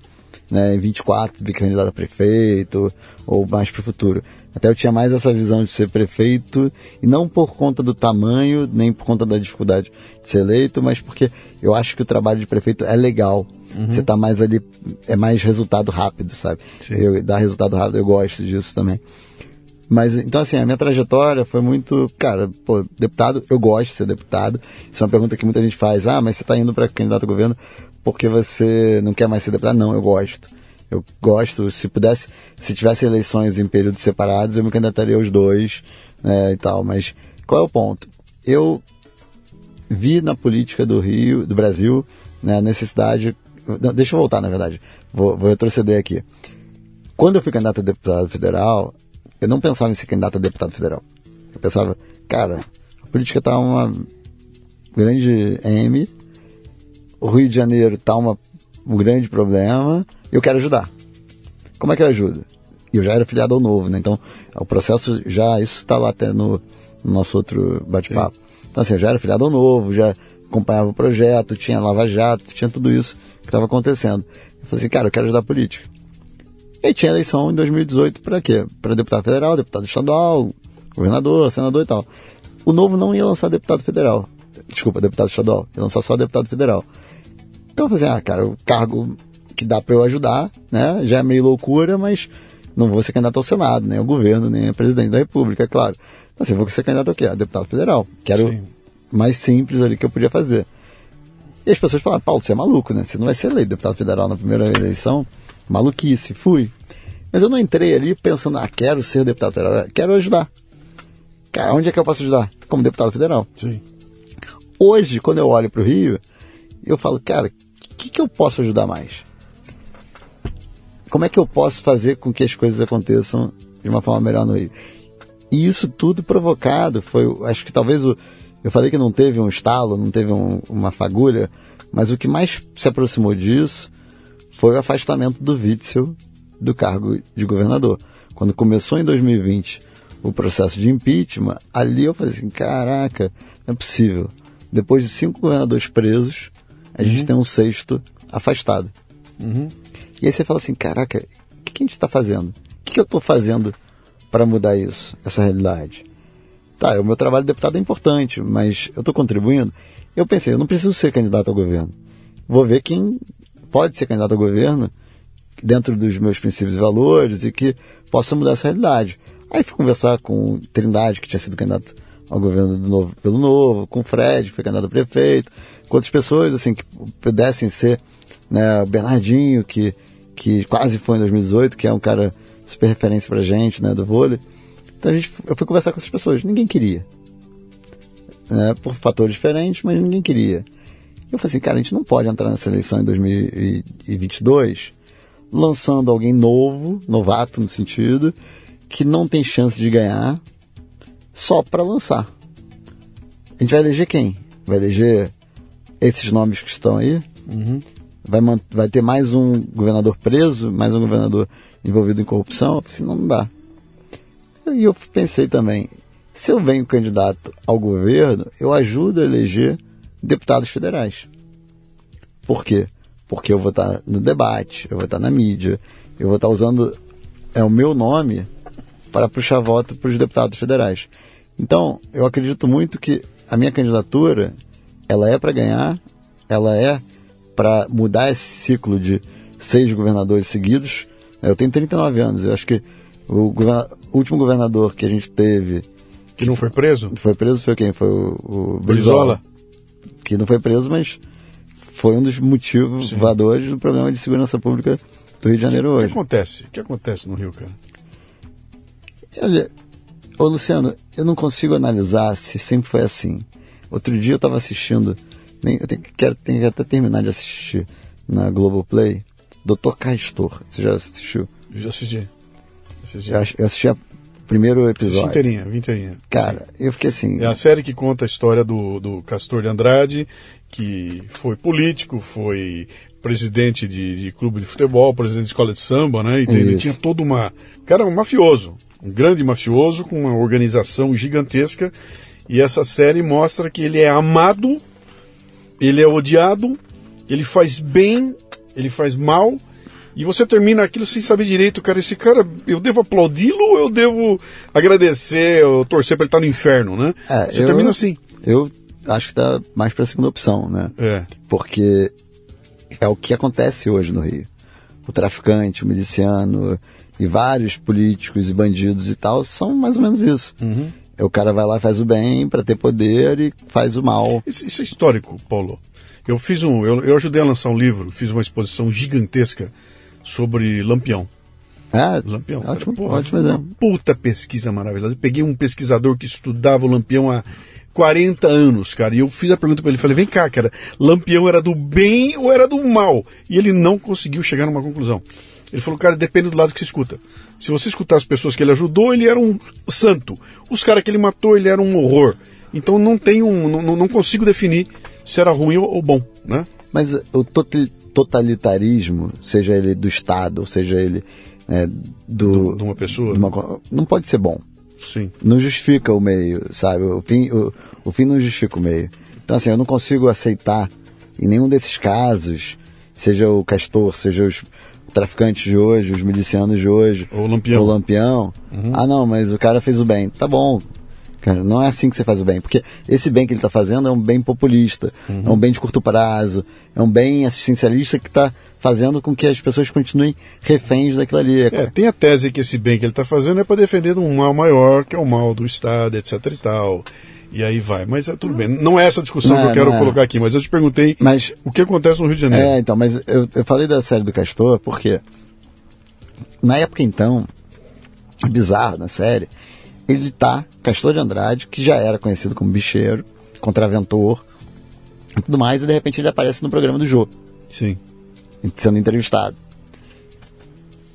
né, em 24, vir candidato a prefeito, ou mais para o futuro. Até eu tinha mais essa visão de ser prefeito, e não por conta do tamanho, nem por conta da dificuldade de ser eleito, mas porque eu acho que o trabalho de prefeito é legal. Uhum. Você tá mais ali, é mais resultado rápido, sabe? Eu, dar resultado rápido, eu gosto disso também. Mas, então, assim, a minha trajetória foi muito. Cara, pô, deputado, eu gosto de ser deputado. Isso é uma pergunta que muita gente faz. Ah, mas você está indo para candidato a governo porque você não quer mais ser deputado? Não, eu gosto. Eu gosto, se pudesse, se tivesse eleições em períodos separados, eu me candidataria aos dois, né, e tal. Mas qual é o ponto? Eu vi na política do Rio, do Brasil, né, a necessidade. Não, deixa eu voltar, na verdade. Vou, vou retroceder aqui. Quando eu fui candidato a deputado federal, eu não pensava em ser candidato a deputado federal. Eu pensava, cara, a política tá uma grande M, o Rio de Janeiro tá uma, um grande problema, eu quero ajudar. Como é que eu ajudo? E eu já era filiado ao novo, né? Então, o processo já, isso está lá até no, no, nosso outro bate-papo. Então, assim, eu já era filiado ao novo, já acompanhava o projeto, tinha Lava Jato, tinha tudo isso estava acontecendo. Eu falei assim, cara, eu quero ajudar a política. E tinha eleição em 2018 para quê? Para deputado federal, deputado estadual, governador, senador e tal. O novo não ia lançar deputado federal. Desculpa, deputado estadual. Ia lançar só deputado federal. Então eu falei assim, ah, cara, o cargo que dá para eu ajudar, né? Já é meio loucura, mas não vou ser candidato ao Senado, nem ao governo, nem a presidente da República, é claro. Então, assim, vou ser candidato ao quê? A deputado federal. Que era o mais simples ali que eu podia fazer. E as pessoas falaram, Paulo, você é maluco, né? Você não vai ser eleito deputado federal na primeira eleição. Maluquice, fui. Mas eu não entrei ali pensando, ah, quero ser deputado federal, quero ajudar. Cara, onde é que eu posso ajudar? Como deputado federal. Sim. Hoje, quando eu olho para o Rio, eu falo, cara, o que, que eu posso ajudar mais? Como é que eu posso fazer com que as coisas aconteçam de uma forma melhor no Rio? E isso tudo provocado foi, acho que talvez o, eu falei que não teve um estalo, não teve um, uma fagulha, mas o que mais se aproximou disso foi o afastamento do Witzel do cargo de governador. Quando começou em 2020 o processo de impeachment, ali eu falei assim, caraca, não é possível. Depois de cinco governadores presos, a uhum. gente tem um sexto afastado. Uhum. E aí você fala assim, caraca, o que, que a gente está fazendo? O que, que eu estou fazendo para mudar isso, essa realidade? Tá, o meu trabalho de deputado é importante, mas eu estou contribuindo. Eu pensei, eu não preciso ser candidato ao governo. Vou ver quem pode ser candidato ao governo dentro dos meus princípios e valores e que possa mudar essa realidade. Aí fui conversar com o Trindade, que tinha sido candidato ao governo do novo, pelo Novo, com o Fred, que foi candidato a prefeito, com outras pessoas assim que pudessem ser, né, o Bernardinho, que, que quase foi em 2018, que é um cara super referência pra gente, né, do vôlei. Então a gente, eu fui conversar com essas pessoas, ninguém queria. Né, por fatores diferentes, mas ninguém queria. Eu falei assim, cara, a gente não pode entrar nessa eleição em 2022 lançando alguém novo, novato no sentido, que não tem chance de ganhar, só para lançar. A gente vai eleger quem? Vai eleger esses nomes que estão aí? Uhum. Vai, vai ter mais um governador preso, mais um governador envolvido em corrupção? Assim, não dá. E eu pensei também, se eu venho candidato ao governo, eu ajudo a eleger deputados federais. Por quê? Porque eu vou estar no debate, eu vou estar na mídia, eu vou estar usando é o meu nome para puxar voto para os deputados federais. Então, eu acredito muito que a minha candidatura, ela é para ganhar, ela é para mudar esse ciclo de seis governadores seguidos. Eu tenho 39 anos, eu acho que o, último governador que a gente teve... Que não foi preso? Foi preso foi quem? Foi o, o Brizola. Brizola. Que não foi preso, mas foi um dos motivos voadores do problema de segurança pública do Rio de Janeiro hoje. O que acontece? O que acontece no Rio, cara? Olha, ô Luciano, eu não consigo analisar se sempre foi assim. Outro dia eu estava assistindo, nem, eu tenho, quero, tenho que até terminar de assistir na Globoplay, Dr. Castor. Você já assistiu? Eu já assisti. Eu, assisti a primeiro episódio. Inteirinha, inteirinha. Cara, Sim. eu fiquei assim. É a série que conta a história do, do Castor de Andrade, que foi político, foi presidente de, de, clube de futebol, presidente de escola de samba, né? E ele tinha toda uma. Cara, um mafioso, um grande mafioso com uma organização gigantesca. E essa série mostra que ele é amado, ele é odiado, ele faz bem, ele faz mal. E você termina aquilo sem saber direito, cara. Esse cara, eu devo aplaudi-lo ou eu devo agradecer ou torcer para ele estar no inferno, né? É, você eu, termina assim. Eu acho que tá mais para a segunda opção, né? É. Porque é o que acontece hoje no Rio. O traficante, o miliciano e vários políticos e bandidos e tal são mais ou menos isso. Uhum. O cara vai lá e faz o bem para ter poder e faz o mal. Isso, isso, é histórico, Paulo. Eu fiz um, eu, eu ajudei a lançar um livro, fiz uma exposição gigantesca sobre Lampião. Ah, Lampião. Ótimo, porra, ótimo uma puta pesquisa maravilhosa. Eu peguei um pesquisador que estudava o Lampião há 40 anos, cara. E eu fiz a pergunta para ele, falei, vem cá, cara, Lampião era do bem ou era do mal? E ele não conseguiu chegar numa conclusão. Ele falou, cara, depende do lado que você escuta. Se você escutar as pessoas que ele ajudou, ele era um santo. Os caras que ele matou, ele era um horror. Então não tem um, não, não consigo definir se era ruim ou, ou bom, né? Mas o totalitarismo, seja ele do Estado, ou seja ele é, do, de uma pessoa, de uma, não pode ser bom. Sim. Não justifica o meio, sabe? O fim, o, o fim não justifica o meio. Então, assim, eu não consigo aceitar em nenhum desses casos, seja o Castor, seja os traficantes de hoje, os milicianos de hoje, ou o Lampião. O Lampião. Uhum. Ah, não, mas o cara fez o bem. Tá bom. Cara, não é assim que você faz o bem. Porque esse bem que ele está fazendo é um bem populista, uhum. é um bem de curto prazo, é um bem assistencialista que está fazendo com que as pessoas continuem reféns daquilo ali. É, tem a tese que esse bem que ele está fazendo é para defender um mal maior, que é o mal do Estado, etc e tal. E aí vai. Mas é tudo bem. Não é essa discussão não, que eu quero é. colocar aqui, mas eu te perguntei mas, o que acontece no Rio de Janeiro. É, então, mas eu, eu falei da série do Castor porque na época então, bizarro na série, ele tá, Castor de Andrade, que já era conhecido como bicheiro, contraventor e tudo mais, e de repente ele aparece no programa do Jô. Sim sendo entrevistado.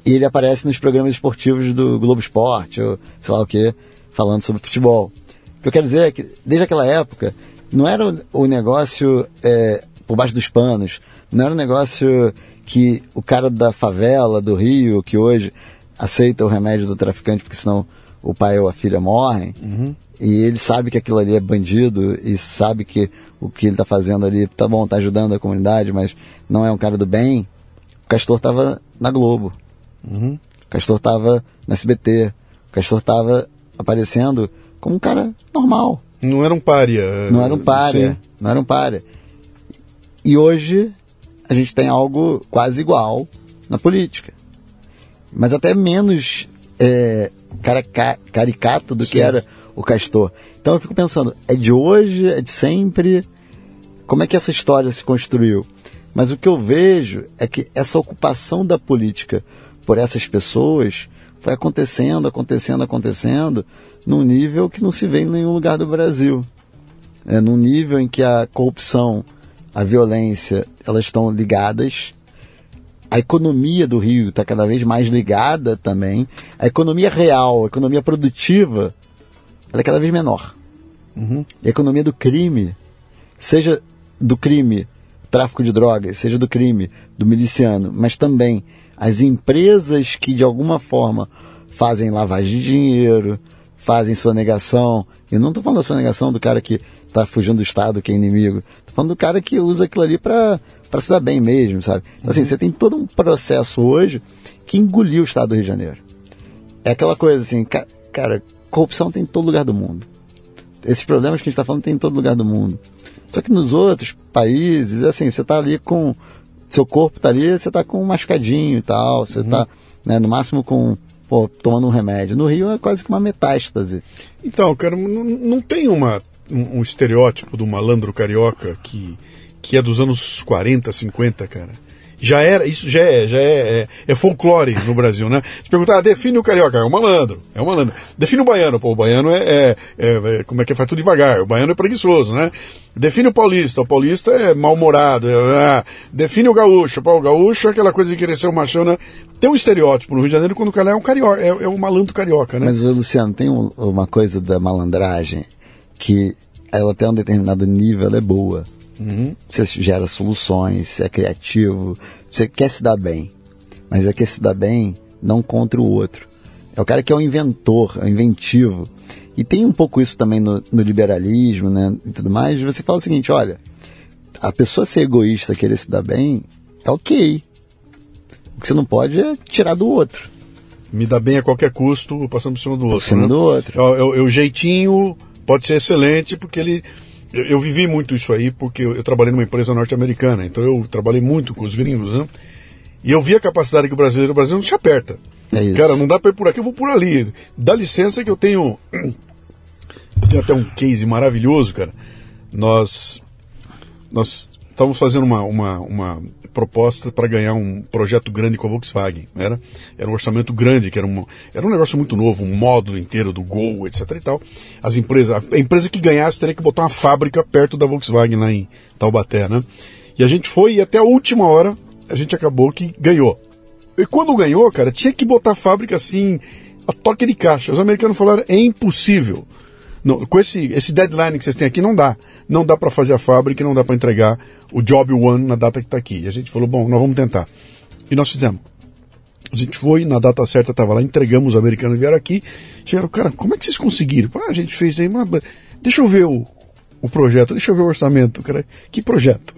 E ele aparece nos programas esportivos do Globo Esporte, ou sei lá o que, falando sobre futebol. O que eu quero dizer é que, desde aquela época, não era o negócio é, por baixo dos panos, não era um negócio que o cara da favela, do Rio, que hoje aceita o remédio do traficante porque senão o pai ou a filha morrem, uhum. e ele sabe que aquilo ali é bandido e sabe que o que ele está fazendo ali, tá bom, tá ajudando a comunidade, mas não é um cara do bem. O Castor estava na Globo. Uhum. O Castor estava no SBT. O Castor estava aparecendo como um cara normal. Não era um pária. Não era um pária. Sim. Não era um pária. E hoje a gente tem algo quase igual na política. Mas até menos é, caricato do Sim. que era o Castor. Então eu fico pensando, é de hoje, é de sempre? Como é que essa história se construiu? Mas o que eu vejo é que essa ocupação da política por essas pessoas foi acontecendo, acontecendo, acontecendo, num nível que não se vê em nenhum lugar do Brasil. É num nível em que a corrupção, a violência, elas estão ligadas. A economia do Rio está cada vez mais ligada também. A economia real, a economia produtiva, ela é cada vez menor. Uhum. A economia do crime, seja do crime tráfico de drogas, seja do crime do miliciano, mas também as empresas que de alguma forma fazem lavagem de dinheiro, fazem sonegação. Eu não estou falando da sonegação do cara que está fugindo do Estado, que é inimigo. Estou falando do cara que usa aquilo ali para se dar bem mesmo, sabe? Então, assim, uhum. você tem todo um processo hoje que engoliu o Estado do Rio de Janeiro. É aquela coisa assim, cara, corrupção tem em todo lugar do mundo. Esses problemas que a gente está falando tem em todo lugar do mundo. Só que nos outros países, assim, você está ali com. Seu corpo está ali, você está com um mascadinho e tal, você está, uhum. né, no máximo com. Pô, tomando um remédio. No Rio é quase que uma metástase. Então, cara, não, não tem uma, um, um estereótipo do malandro carioca que, que é dos anos 40, 50, cara Já era, isso já é, já é, é, é folclore no Brasil, né? Se perguntar, ah, define o carioca, é o malandro, é o malandro. Define o baiano, pô, o baiano é, é, é, é como é que faz tudo devagar, o baiano é preguiçoso, né? Define o paulista, o paulista é mal-humorado. É, define o gaúcho, pô, o gaúcho é aquela coisa de querer ser um machão? Tem um estereótipo no Rio de Janeiro quando o cara é um carioca, é, é um malandro carioca, né? Mas, Luciano, tem um, uma coisa da malandragem que ela até um determinado nível é boa. Uhum. Você gera soluções, você é criativo, você quer se dar bem. Mas é que se dar bem não contra o outro. É o cara que é o inventor, é o inventivo. E tem um pouco isso também no, no liberalismo, né? E tudo mais. Você fala o seguinte: olha, a pessoa ser egoísta, querer se dar bem, é ok. O que você não pode é tirar do outro. Me dá bem a qualquer custo, passando por cima do outro. Por cima né? do outro. É, é, é o jeitinho pode ser excelente, porque ele. Eu, eu vivi muito isso aí, porque eu, eu trabalhei numa empresa norte-americana, então eu trabalhei muito com os gringos, né? E eu vi a capacidade que o brasileiro, o brasileiro não se aperta. É isso. Cara, não dá para ir por aqui, eu vou por ali. Dá licença que eu tenho. Eu tenho até um case maravilhoso, cara. Nós. Nós estávamos fazendo uma, uma, uma proposta para ganhar um projeto grande com a Volkswagen. Era, era um orçamento grande, que era um, era um negócio muito novo, um módulo inteiro do Gol, etc. e tal. As empresas, a empresa que ganhasse teria que botar uma fábrica perto da Volkswagen lá em Taubaté, né? E a gente foi e até a última hora a gente acabou que ganhou. E quando ganhou, cara, tinha que botar a fábrica assim, a toque de caixa. Os americanos falaram, é impossível. Não, com esse, esse deadline que vocês têm aqui, não dá. Não dá para fazer a fábrica, não dá para entregar o job one na data que está aqui. E a gente falou, bom, nós vamos tentar. E nós fizemos. A gente foi, na data certa estava lá, entregamos, os americanos vieram aqui. Chegaram, cara, como é que vocês conseguiram? Ah, a gente fez aí, mas deixa eu ver o, o projeto, deixa eu ver o orçamento. Cara, que projeto?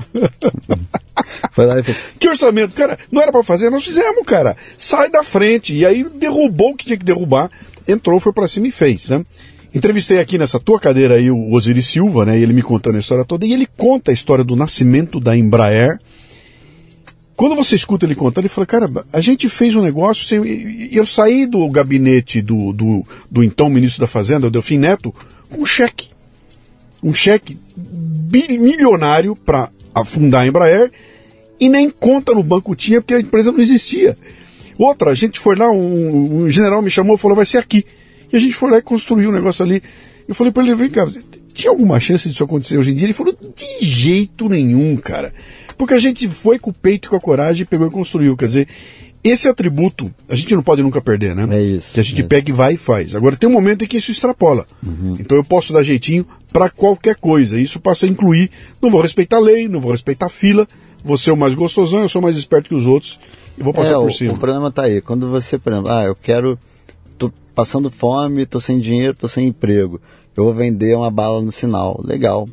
<laughs> Foi lá e fez. Que orçamento? Cara, não era para fazer, nós fizemos, cara. Sai da frente. E aí derrubou o que tinha que derrubar, entrou, foi para cima e fez, né? Entrevistei aqui nessa tua cadeira aí o Osiris Silva, né? Ele me contando a história toda e ele conta a história do nascimento da Embraer. Quando você escuta ele contando, ele fala, cara, a gente fez um negócio, eu saí do gabinete do, do, do então ministro da Fazenda, o Delfim Neto, com um cheque. Um cheque milionário para afundar a Embraer e nem conta no banco tinha porque a empresa não existia. Outra, a gente foi lá, um, um general me chamou e falou, vai ser aqui. E a gente foi lá e construiu um negócio ali. Eu falei para ele, vem cá, tinha alguma chance disso acontecer hoje em dia? Ele falou, de jeito nenhum, cara. Porque a gente foi com o peito e com a coragem pegou e construiu. Quer dizer, esse atributo a gente não pode nunca perder, né? É isso. Que a gente é. pega e vai e faz. Agora tem um momento em que isso extrapola. Uhum. Então eu posso dar jeitinho para qualquer coisa. Isso passa a incluir, não vou respeitar a lei, não vou respeitar a fila, vou ser o mais gostosão, eu sou mais esperto que os outros e vou passar é, por cima. O problema tá aí. Quando você, por exemplo, ah, eu quero passando fome, tô sem dinheiro, tô sem emprego. Eu vou vender uma bala no sinal. Legal.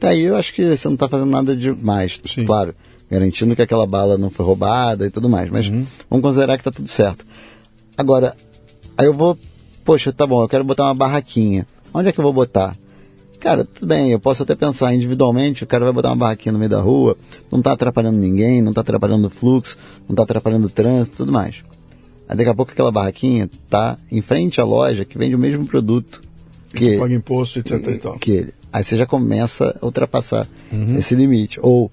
Daí eu acho que você não está fazendo nada demais. Sim. Claro, garantindo que aquela bala não foi roubada e tudo mais. Mas uhum. vamos considerar que está tudo certo. Agora, aí eu vou, poxa, tá bom, eu quero botar uma barraquinha. Onde é que eu vou botar? Cara, tudo bem, eu posso até pensar individualmente, o cara vai botar uma barraquinha no meio da rua, não está atrapalhando ninguém, não está atrapalhando o fluxo, não está atrapalhando o trânsito, tudo mais. Aí daqui a pouco aquela barraquinha tá em frente à loja que vende o mesmo produto. Que, paga imposto, etc e tal. Que ele. Aí você já começa a ultrapassar uhum. esse limite. Ou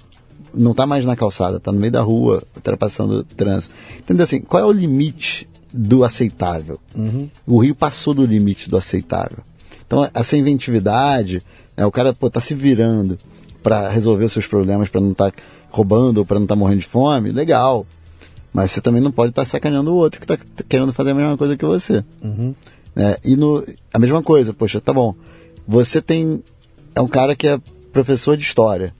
não está mais na calçada, está no meio da rua, ultrapassando o trânsito. Entendeu assim? Qual é o limite do aceitável? Uhum. O Rio passou do limite do aceitável. Então, essa inventividade, é, o cara está se virando para resolver os seus problemas, para não estar tá roubando ou para não estar tá morrendo de fome, legal. Mas você também não pode estar tá sacaneando o outro que está querendo fazer a mesma coisa que você. Uhum. É, e no, a mesma coisa, poxa, tá bom. Você tem. É um cara que é professor de história.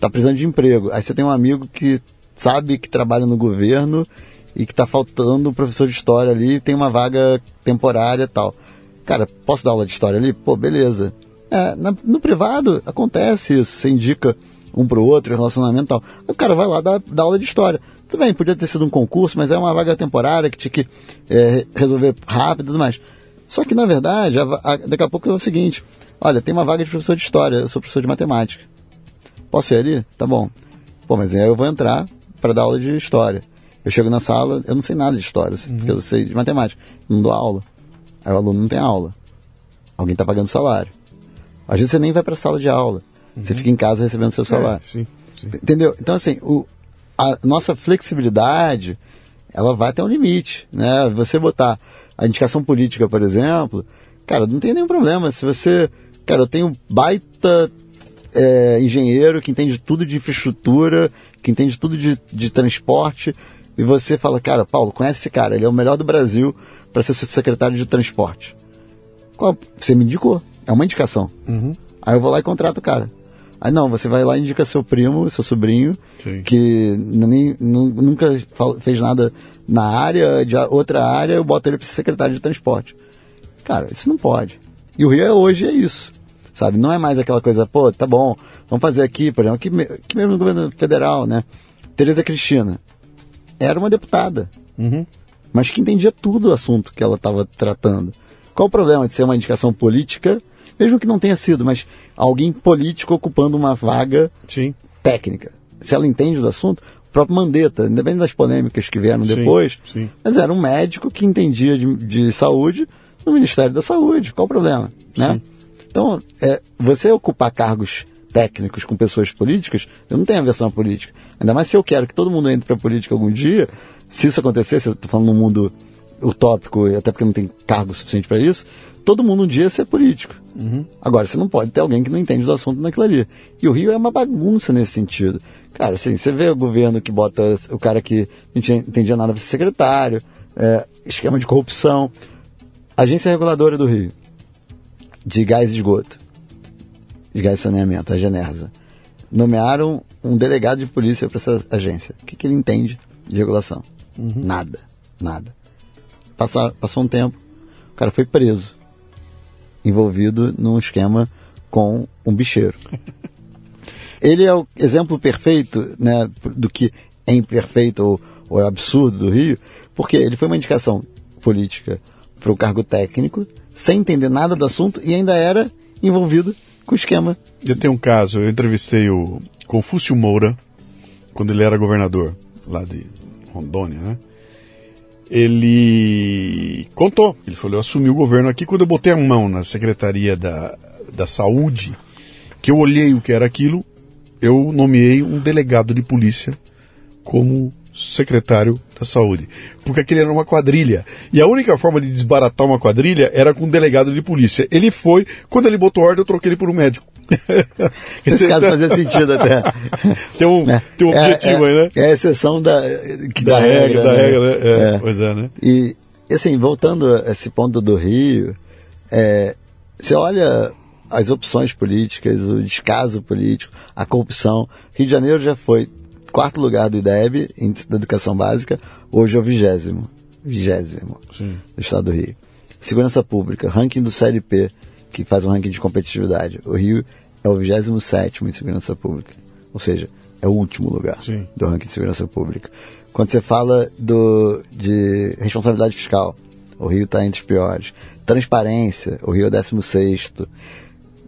Tá precisando de emprego. Aí você tem um amigo que sabe que trabalha no governo e que tá faltando um professor de história ali, tem uma vaga temporária e tal. Cara, posso dar aula de história ali? Pô, beleza. É, na, no privado acontece isso, você indica um pro outro, relacionamento e tal. O cara vai lá dar, dar aula de história. Tudo bem, podia ter sido um concurso, mas é uma vaga temporária que tinha que é, resolver rápido e tudo mais. Só que, na verdade, a, a, daqui a pouco é o seguinte: olha, tem uma vaga de professor de história, eu sou professor de matemática. Posso ir ali? Tá bom. Pô, mas aí eu vou entrar para dar aula de história. Eu chego na sala, eu não sei nada de história, uhum. porque eu sei de matemática. Não dou aula. Aí o aluno não tem aula. Alguém está pagando salário. Às vezes você nem vai para a sala de aula. Uhum. Você fica em casa recebendo seu é, salário. É, sim, sim. Entendeu? Então, assim, o, a nossa flexibilidade, ela vai até um limite, né? Você botar a indicação política, por exemplo, cara, não tem nenhum problema. Se você, cara, eu tenho baita é, engenheiro que entende tudo de infraestrutura, que entende tudo de, de transporte, e você fala, cara, Paulo, conhece esse cara, ele é o melhor do Brasil para ser seu secretário de transporte. Qual? Você me indicou, é uma indicação. Uhum. Aí eu vou lá e contrato o cara. Aí não, você vai lá e indica seu primo, seu sobrinho, Sim. que nem, nu- nunca fez nada na área, de outra área, eu boto ele para ser secretário de transporte. Cara, isso não pode. E o Rio é hoje é isso. Sabe? Não é mais aquela coisa, pô, tá bom, vamos fazer aqui, por exemplo, aqui, me- aqui mesmo no governo federal, né? Tereza Cristina era uma deputada, Uhum. mas que entendia tudo o assunto que ela estava tratando. Qual o problema de ser uma indicação política, mesmo que não tenha sido, mas alguém político ocupando uma vaga Sim. técnica? Se ela entende do assunto, o próprio Mandetta, independente das polêmicas que vieram Sim, depois, sim. mas era um médico que entendia de, de saúde no Ministério da Saúde. Qual o problema? Né? Então, é, você ocupar cargos técnicos com pessoas políticas, eu não tenho aversão à política. Ainda mais se eu quero que todo mundo entre para a política algum dia, se isso acontecer, se eu estou falando num mundo utópico, até porque não tem cargo suficiente para isso, todo mundo um dia ser político. Agora, você não pode ter alguém que não entende do assunto naquilo ali. E o Rio é uma bagunça nesse sentido. Cara, assim, você vê o governo que bota o cara que não entendia nada para ser secretário, é, esquema de corrupção. Agência Reguladora do Rio, de gás e esgoto, de gás e saneamento, a Genersa, nomearam um delegado de polícia para essa agência. O que, que ele entende de regulação? Nada, nada. Passar, passou um tempo, o cara foi preso, envolvido num esquema com um bicheiro. <laughs> Ele é o exemplo perfeito né, do que é imperfeito ou, ou é absurdo do Rio, porque ele foi uma indicação política para um cargo técnico, sem entender nada do assunto e ainda era envolvido com o esquema. Eu tenho um caso, eu entrevistei o Confúcio Moura, quando ele era governador lá de Rondônia, né? Ele contou, ele falou, eu assumi o governo aqui quando eu botei a mão na Secretaria da, da Saúde, que eu olhei o que era aquilo, eu nomeei um delegado de polícia como secretário da saúde. Porque aquele era uma quadrilha. E a única forma de desbaratar uma quadrilha era com um delegado de polícia. Ele foi, quando ele botou ordem, eu troquei ele por um médico. Nesse caso fazia sentido até. <laughs> Tem um, né? tem um É- objetivo é, aí, né? É a exceção da, que Da regra, da né? regra, né? É, É. Pois é, né? E, assim, voltando a esse ponto do Rio, é, você olha as opções políticas, o descaso político, a corrupção. Rio de Janeiro já foi quarto lugar do IDEB, Índice da Educação Básica, hoje é o vigésimo. Vigésimo Sim. do estado do Rio. Segurança Pública, ranking do CLP, que faz um ranking de competitividade. O Rio é o 27 em segurança pública. Ou seja, é o último lugar Sim. do ranking de segurança pública. Quando você fala do, de responsabilidade fiscal, o Rio está entre os piores. Transparência, o Rio é o 16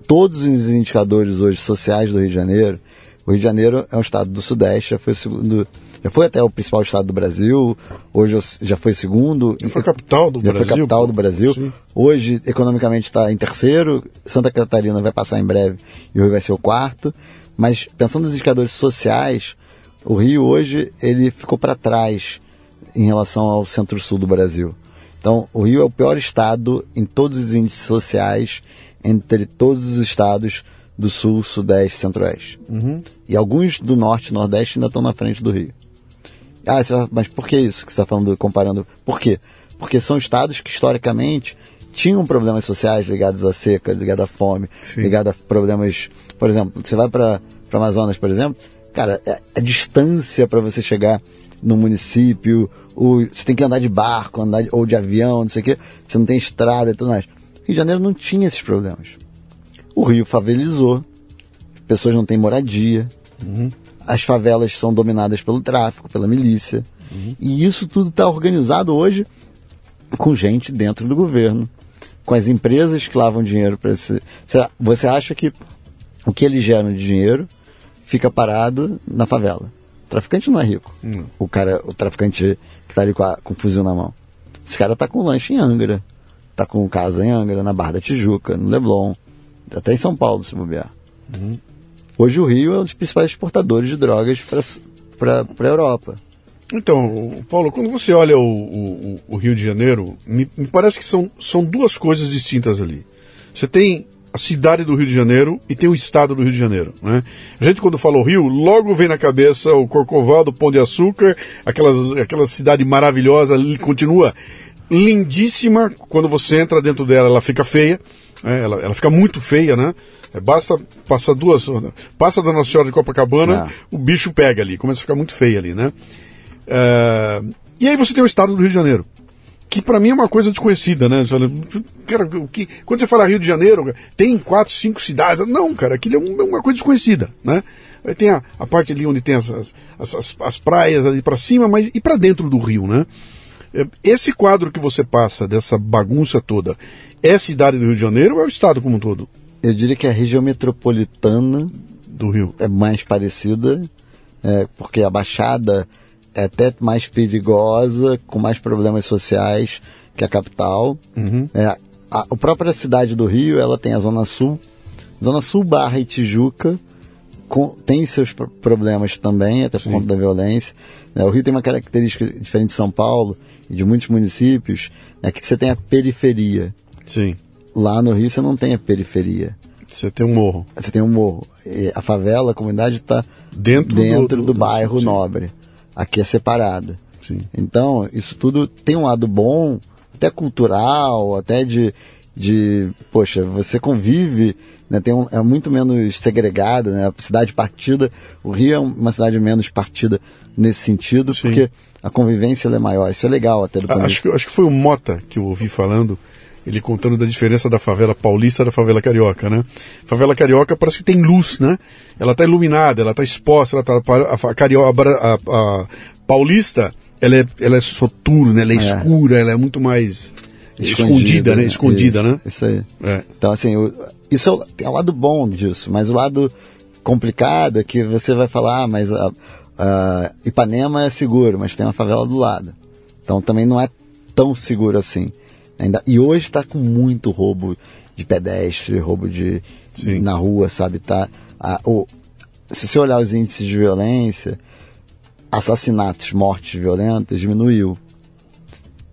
todos os indicadores hoje sociais do Rio de Janeiro, o Rio de Janeiro é um estado do Sudeste, já foi o segundo, já foi até o principal estado do Brasil, hoje já foi segundo. Já foi capital do já Brasil, foi capital do Brasil. Sim. Hoje, economicamente, está em terceiro, Santa Catarina vai passar em breve e o Rio vai ser o quarto. Mas pensando nos indicadores sociais, o Rio hoje ele ficou para trás em relação ao centro-sul do Brasil. Então, o Rio é o pior estado em todos os índices sociais entre todos os estados do sul, sudeste, centro-oeste. E alguns do norte e nordeste ainda estão na frente do Rio. Ah, mas por que isso que você está falando, comparando? Por quê? Porque são estados que historicamente tinham problemas sociais ligados à seca, ligados à fome, ligados a problemas. Por exemplo, você vai para Amazonas, por exemplo, cara, a, a distância para você chegar no município, o, você tem que andar de barco, andar de- ou de avião, não sei o quê, você não tem estrada e tudo mais. Rio de Janeiro não tinha esses problemas. O Rio favelizou, as pessoas não têm moradia, as favelas são dominadas pelo tráfico, pela milícia. E isso tudo está organizado hoje com gente dentro do governo, com as empresas que lavam dinheiro para esse. Você- acha que o que eles geram de dinheiro fica parado na favela? O traficante não é rico. O cara, o traficante que está ali com, a- com o fuzil na mão. Esse cara tá com lanche em Angra, tá com casa em Angra, na Barra da Tijuca, no Leblon, até em São Paulo, se bobear. Hoje o Rio é um dos principais exportadores de drogas para a Europa. Então, Paulo, quando você olha o, o, o Rio de Janeiro, me, me, parece que são, são duas coisas distintas ali. Você tem a cidade do Rio de Janeiro e tem o estado do Rio de Janeiro. Né? A gente, quando fala o Rio, logo vem na cabeça o Corcovado, o Pão de Açúcar, aquelas, aquela cidade maravilhosa, continua lindíssima. Quando você entra dentro dela, ela fica feia. Né? Ela, ela fica muito feia, né? É, basta passar duas. Passa da Nossa Senhora de Copacabana, é. o bicho pega ali, começa a ficar muito feia ali, né? É, e aí você tem o estado do Rio de Janeiro que para mim é uma coisa desconhecida, né? Cara, que, quando você fala Rio de Janeiro, tem quatro, cinco cidades. Não, cara, aquilo é, uma coisa desconhecida, né? Tem a, a parte ali onde tem as, as, as, as praias ali para cima, mas e para dentro do rio, né? Esse quadro que você passa dessa bagunça toda é a cidade do Rio de Janeiro ou é o estado como um todo? Eu diria que a região metropolitana do Rio é mais parecida, é, porque a Baixada é até mais perigosa, com mais problemas sociais que a capital. Uhum. É, a, a própria cidade do Rio, ela tem a Zona Sul. Zona Sul barra e Tijuca tem seus problemas também, até por Sim. conta da violência. É, o Rio tem uma característica diferente de São Paulo e de muitos municípios, é que você tem a periferia. Sim. Lá no Rio você não tem a periferia. Você tem um morro. Você tem um morro. E a favela, a comunidade está dentro, dentro do, do, do bairro do, nobre aqui é separado. Sim. Então, isso tudo tem um lado bom, até cultural, até de, de poxa, você convive, né, tem um, é muito menos segregado, né, a cidade partida, o Rio é uma cidade menos partida nesse sentido, Sim. porque a convivência é maior, isso é legal até do acho que, acho que foi o Mota que eu ouvi falando, ele contando da diferença da favela paulista da favela carioca, né? Favela carioca parece que tem luz, né? Ela está iluminada, ela está exposta, ela tá, a, carioca, a, a, paulista, ela é, ela é soturna, ela é, é. escura, ela é muito mais escondida, né? né? Escondida, isso, né? Isso aí. É. Então, assim, o, isso é o, é o lado bom disso, mas o lado complicado é que você vai falar, ah, mas a, a Ipanema é seguro, mas tem uma favela do lado. Então também não é tão seguro assim. Ainda, e hoje está com muito roubo de pedestre, roubo de Sim. na rua, sabe? Tá, a, o, se você olhar os índices de violência, assassinatos, mortes violentas diminuiu.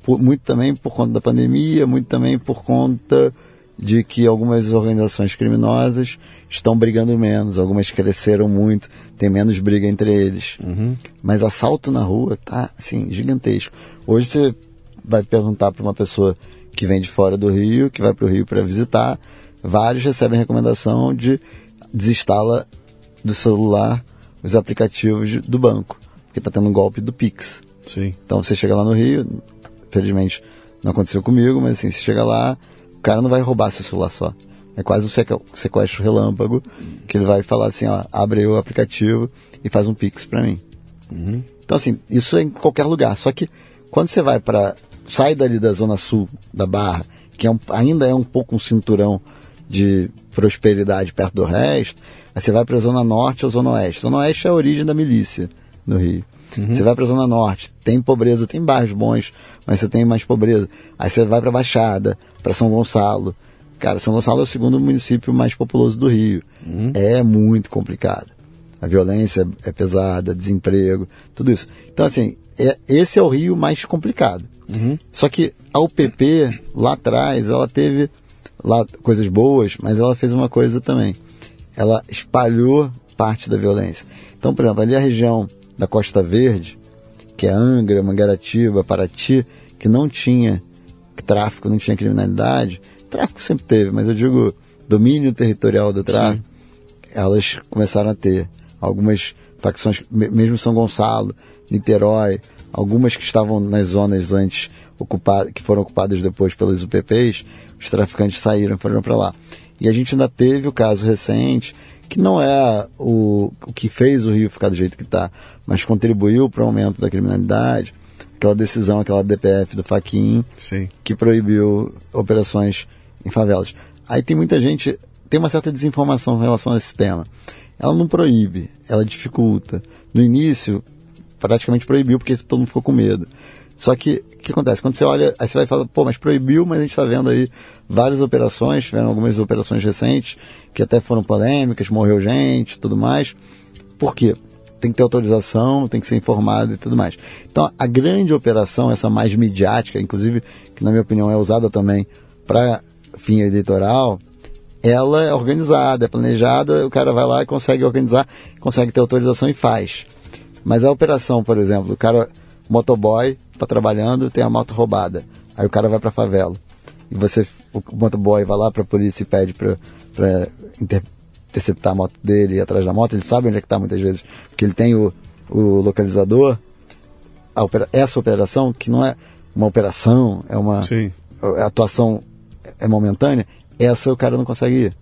Por, muito também por conta da pandemia, muito também por conta de que algumas organizações criminosas estão brigando menos, algumas cresceram muito, tem menos briga entre eles. Uhum. Mas assalto na rua tá assim gigantesco. Hoje você vai perguntar para uma pessoa que vem de fora do Rio, que vai para o Rio para visitar, vários recebem recomendação de desinstala do celular os aplicativos do banco, porque está tendo um golpe do Pix. Sim. Então você chega lá no Rio, felizmente não aconteceu comigo, mas assim, você chega lá, o cara não vai roubar seu celular só. É quase um sequestro relâmpago, que ele vai falar assim, ó, abre o aplicativo e faz um Pix para mim. Uhum. Então assim, isso é em qualquer lugar. Só que quando você vai para sai dali da zona sul da Barra, que é um, ainda é um pouco um cinturão de prosperidade perto do resto, aí você vai para a zona norte ou zona oeste. Zona oeste é a origem da milícia no Rio. Uhum. Você vai para a zona norte, tem pobreza, tem bairros bons, mas você tem mais pobreza. Aí você vai para Baixada, para São Gonçalo. Cara, São Gonçalo é o segundo município mais populoso do Rio. Uhum. É muito complicado. A violência é pesada, desemprego, tudo isso. Então, assim, é, esse é o Rio mais complicado. Uhum. Só que a UPP, lá atrás, ela teve lá coisas boas, mas ela fez uma coisa também. Ela espalhou parte da violência. Então, por exemplo, ali a região da Costa Verde, que é Angra, Mangaratiba, Paraty, que não tinha tráfico, não tinha criminalidade, tráfico sempre teve, mas eu digo domínio territorial do tráfico, Sim. elas começaram a ter. Algumas facções, mesmo São Gonçalo, Niterói, algumas que estavam nas zonas antes ocupadas, que foram ocupadas depois pelos UPPs, os traficantes saíram foram para lá. E a gente ainda teve o caso recente, que não é o, o que fez o Rio ficar do jeito que está, mas contribuiu para o aumento da criminalidade, aquela decisão, aquela DPF do Faquin, que proibiu operações em favelas. Aí tem muita gente, tem uma certa desinformação em relação a esse tema. Ela não proíbe, ela dificulta. No início, praticamente proibiu porque todo mundo ficou com medo. Só que o que acontece? Quando você olha, aí você vai falar, pô, mas proibiu, mas a gente está vendo aí várias operações, tiveram algumas operações recentes que até foram polêmicas, morreu gente tudo mais. Por quê? Tem que ter autorização, tem que ser informado e tudo mais. Então, a grande operação, essa mais midiática, inclusive, que na minha opinião é usada também para fim eleitoral, ela é organizada, é planejada, o cara vai lá e consegue organizar, consegue ter autorização e faz. Mas a operação, por exemplo, o cara, motoboy, está trabalhando, tem a moto roubada. Aí o cara vai para a favela. E você, o motoboy vai lá para a polícia e pede para interceptar a moto dele, ir atrás da moto. Ele sabe onde é que está muitas vezes, porque ele tem o, o localizador. Opera, essa operação, que não é uma operação, é uma Sim. a atuação é momentânea, essa o cara não consegue ir.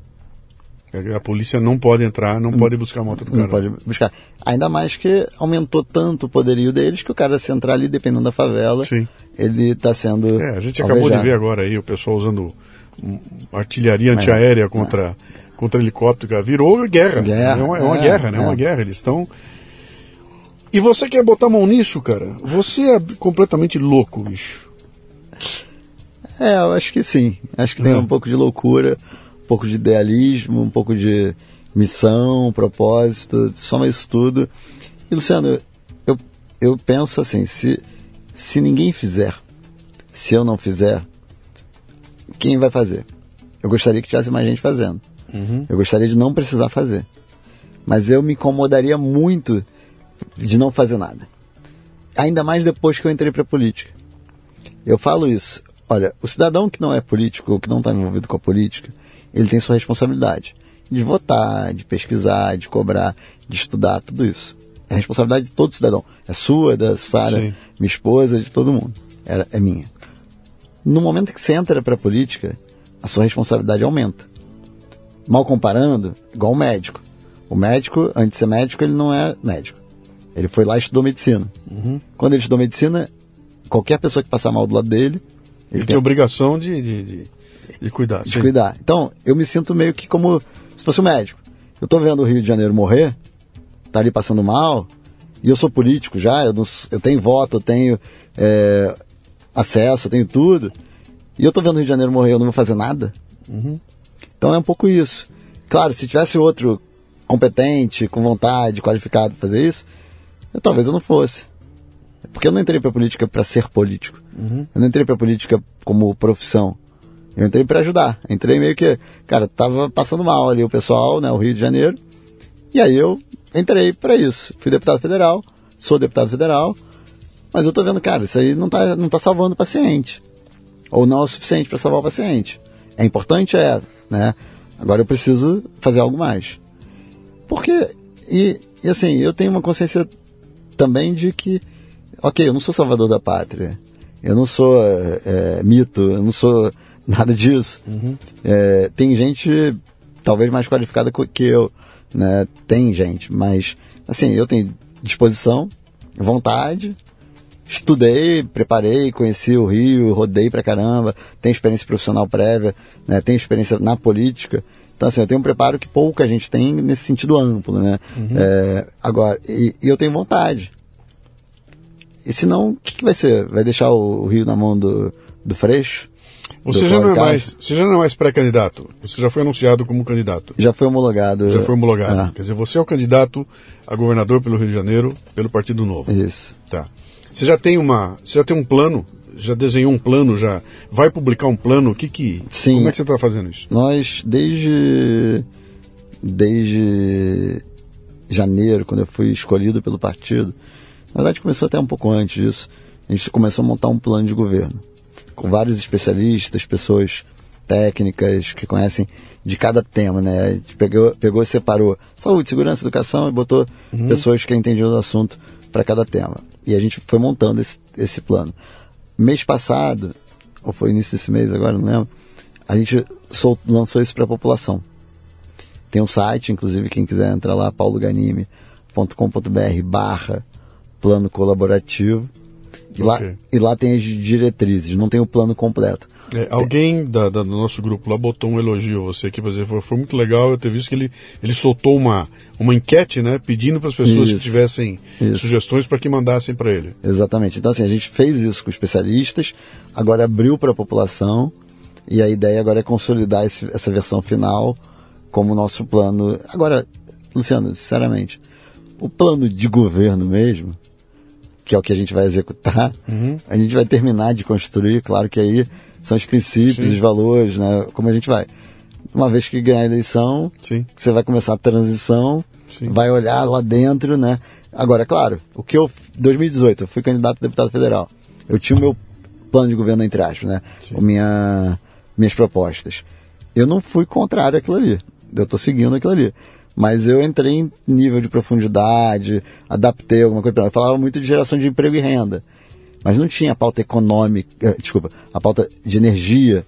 A polícia não pode entrar, não pode buscar a moto do cara. Não pode buscar. Ainda mais que aumentou tanto o poderio deles que o cara se entrar ali, dependendo da favela, Sim. ele está sendo. É, a gente acabou alvejado. de ver agora aí o pessoal usando hum, artilharia antiaérea contra, contra helicóptero. Virou guerra. Guerra, É uma, é uma é, guerra, né? É é. uma guerra. Eles estão. E você quer botar a mão nisso, cara? Você é completamente louco, bicho. É, eu acho que sim. Acho que tem É. um pouco de loucura, um pouco de idealismo, um pouco de missão, propósito, soma isso tudo. E Luciano, eu, eu penso assim, se, se ninguém fizer, se eu não fizer, quem vai fazer? Eu gostaria que tivesse mais gente fazendo. Eu gostaria de não precisar fazer. Mas eu me incomodaria muito de não fazer nada. Ainda mais depois que eu entrei para política. Eu falo isso. Olha, o cidadão que não é político, ou que não está envolvido com a política, ele tem sua responsabilidade de votar, de pesquisar, de cobrar, de estudar, tudo isso. É a responsabilidade de todo cidadão. É sua, da Sara, minha esposa, de todo mundo. É, é minha. No momento que você entra para a política, a sua responsabilidade aumenta. Mal comparando, igual o médico. O médico, antes de ser médico, ele não é médico. Ele foi lá e estudou medicina. Quando ele estudou medicina, qualquer pessoa que passar mal do lado dele, Ele tem obrigação de, de, de, de cuidar. de sim. cuidar. Então, eu me sinto meio que como se fosse um médico. Eu tô vendo o Rio de Janeiro morrer, tá ali passando mal, e eu sou político já, eu, não eu tenho voto, eu tenho é, acesso, eu tenho tudo, e eu tô vendo o Rio de Janeiro morrer, eu não vou fazer nada. Então é um pouco isso. Claro, se tivesse outro competente, com vontade, qualificado para fazer isso, eu, talvez eu não fosse. Porque eu não entrei para política para ser político. Eu não entrei para política como profissão. Eu entrei para ajudar. Entrei meio que, cara, tava passando mal ali o pessoal, né, o Rio de Janeiro. E aí eu entrei para isso. Fui deputado federal, sou deputado federal, mas eu tô vendo, cara, isso aí não tá, não tá salvando o paciente. Ou não é o suficiente para salvar o paciente. É importante, é, né? Agora eu preciso fazer algo mais. Porque, e, e assim, eu tenho uma consciência também de que, ok, eu não sou salvador da pátria, eu não sou é, mito, eu não sou <laughs> nada disso. É, tem gente talvez mais qualificada que eu, né? Tem gente, mas assim, eu tenho disposição, vontade, estudei, preparei, conheci o Rio, rodei pra caramba, tenho experiência profissional prévia, né? tenho experiência na política. Então, assim, eu tenho um preparo que pouca gente tem nesse sentido amplo, né? É, agora, e, e eu tenho vontade. E senão, o que, que vai ser? Vai deixar o, o Rio na mão do, do Freixo? Você já, não é mais, você já não é mais pré-candidato. Você já foi anunciado como candidato. Já foi homologado. Já foi homologado. Ah, Quer dizer, você é o candidato a governador pelo Rio de Janeiro, pelo Partido Novo. isso. Tá. Você já tem uma, você já tem um plano? Já desenhou um plano? Já vai publicar um plano? O que que? Sim. Como é que você está fazendo isso? Nós, desde, desde janeiro, quando eu fui escolhido pelo partido, na verdade começou até um pouco antes disso, a gente começou a montar um plano de governo, com vários especialistas, pessoas técnicas que conhecem de cada tema, né? A gente pegou, pegou e separou saúde, segurança, educação e botou pessoas que entendiam do assunto para cada tema. E a gente foi montando esse, esse plano. Mês passado, ou foi início desse mês agora, não lembro, a gente sol- lançou isso para a população. Tem um site, inclusive, quem quiser entrar lá, pauloganime.com.br barra plano colaborativo. E, lá, Ok. e lá tem as diretrizes, não tem o plano completo. É, alguém da, da- do nosso grupo lá botou um elogio a você aqui, dizer, foi, muito legal eu ter visto que ele, ele soltou uma, uma enquete, né, pedindo para as pessoas que Isso. tivessem Isso. sugestões para que mandassem para ele. Exatamente. Então, assim, a gente fez isso com especialistas, agora abriu para a população, e a ideia agora é consolidar esse- essa versão final como nosso plano. Agora, Luciano, sinceramente, O plano de governo mesmo, que é o que a gente vai executar, Uhum. a gente vai terminar de construir, claro que aí são os princípios, Sim. os valores, né? Como a gente vai. Uma vez que ganhar a eleição, Sim. você vai começar a transição, Sim. vai olhar lá dentro, né? Agora, claro, o que eu. 2018, eu fui candidato a deputado federal. Eu tinha o meu plano de governo, entre aspas, né? O minha, minhas propostas. Eu não fui contrário àquilo ali. Eu estou seguindo aquilo ali. Mas eu entrei em nível de profundidade, adaptei alguma coisa. Eu falava muito de geração de emprego e renda. Mas não tinha a pauta econômica, eh, desculpa, a pauta de energia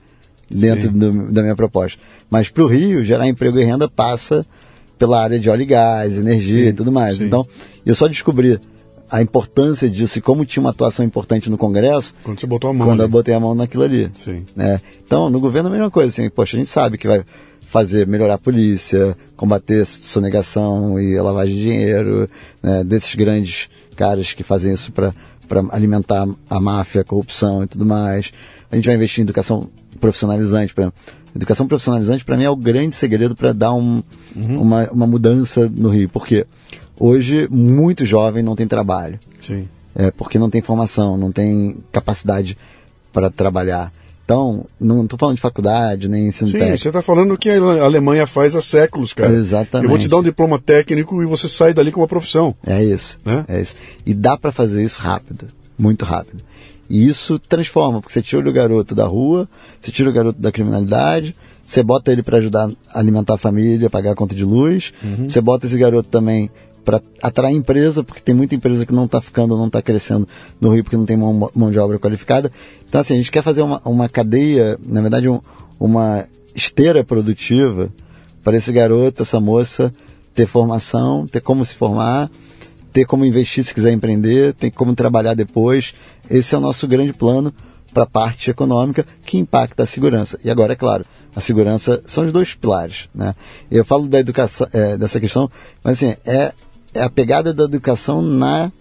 dentro do- da minha proposta. Mas para o Rio, gerar emprego e renda passa pela área de óleo e gás, energia Sim, e tudo mais. sim. Então, eu só descobri a importância disso e como tinha uma atuação importante no Congresso Quando você botou a mão. quando eu ali. botei a mão naquilo ali. Sim. né? Então, no governo a mesma coisa, assim, poxa, a gente sabe que vai fazer melhorar a polícia, combater sonegação e a lavagem de dinheiro, né, desses grandes caras que fazem isso para alimentar a máfia, a corrupção e tudo mais. A gente vai investir em educação profissionalizante. Pra, educação profissionalizante, para mim, é o grande segredo para dar um, uma, uma mudança no Rio. Porque hoje, muito jovem não tem trabalho Sim. é, porque não tem formação, não tem capacidade para trabalhar. Então, não estou falando de faculdade, nem ensino Sim, técnico. você está falando o que a Alemanha faz há séculos, cara. Exatamente. Eu vou te dar um diploma técnico e você sai dali com uma profissão. É isso, Né? é isso. E dá para fazer isso rápido, muito rápido. E isso transforma, porque você tira o garoto da rua, você tira o garoto da criminalidade, você bota ele para ajudar a alimentar a família, pagar a conta de luz, Uhum. você bota esse garoto também para atrair empresa, porque tem muita empresa que não está ficando, não está crescendo no Rio porque não tem mão, mão de obra qualificada. Então, assim, a gente quer fazer uma, uma cadeia, na verdade, um- uma esteira produtiva para esse garoto, essa moça ter formação, ter como se formar, ter como investir se quiser empreender, ter como trabalhar depois. Esse é o nosso grande plano para a parte econômica que impacta a segurança. E agora, é claro, a segurança são os dois pilares. Né? Eu falo da educação, é, dessa questão, mas assim, é, é a pegada da educação na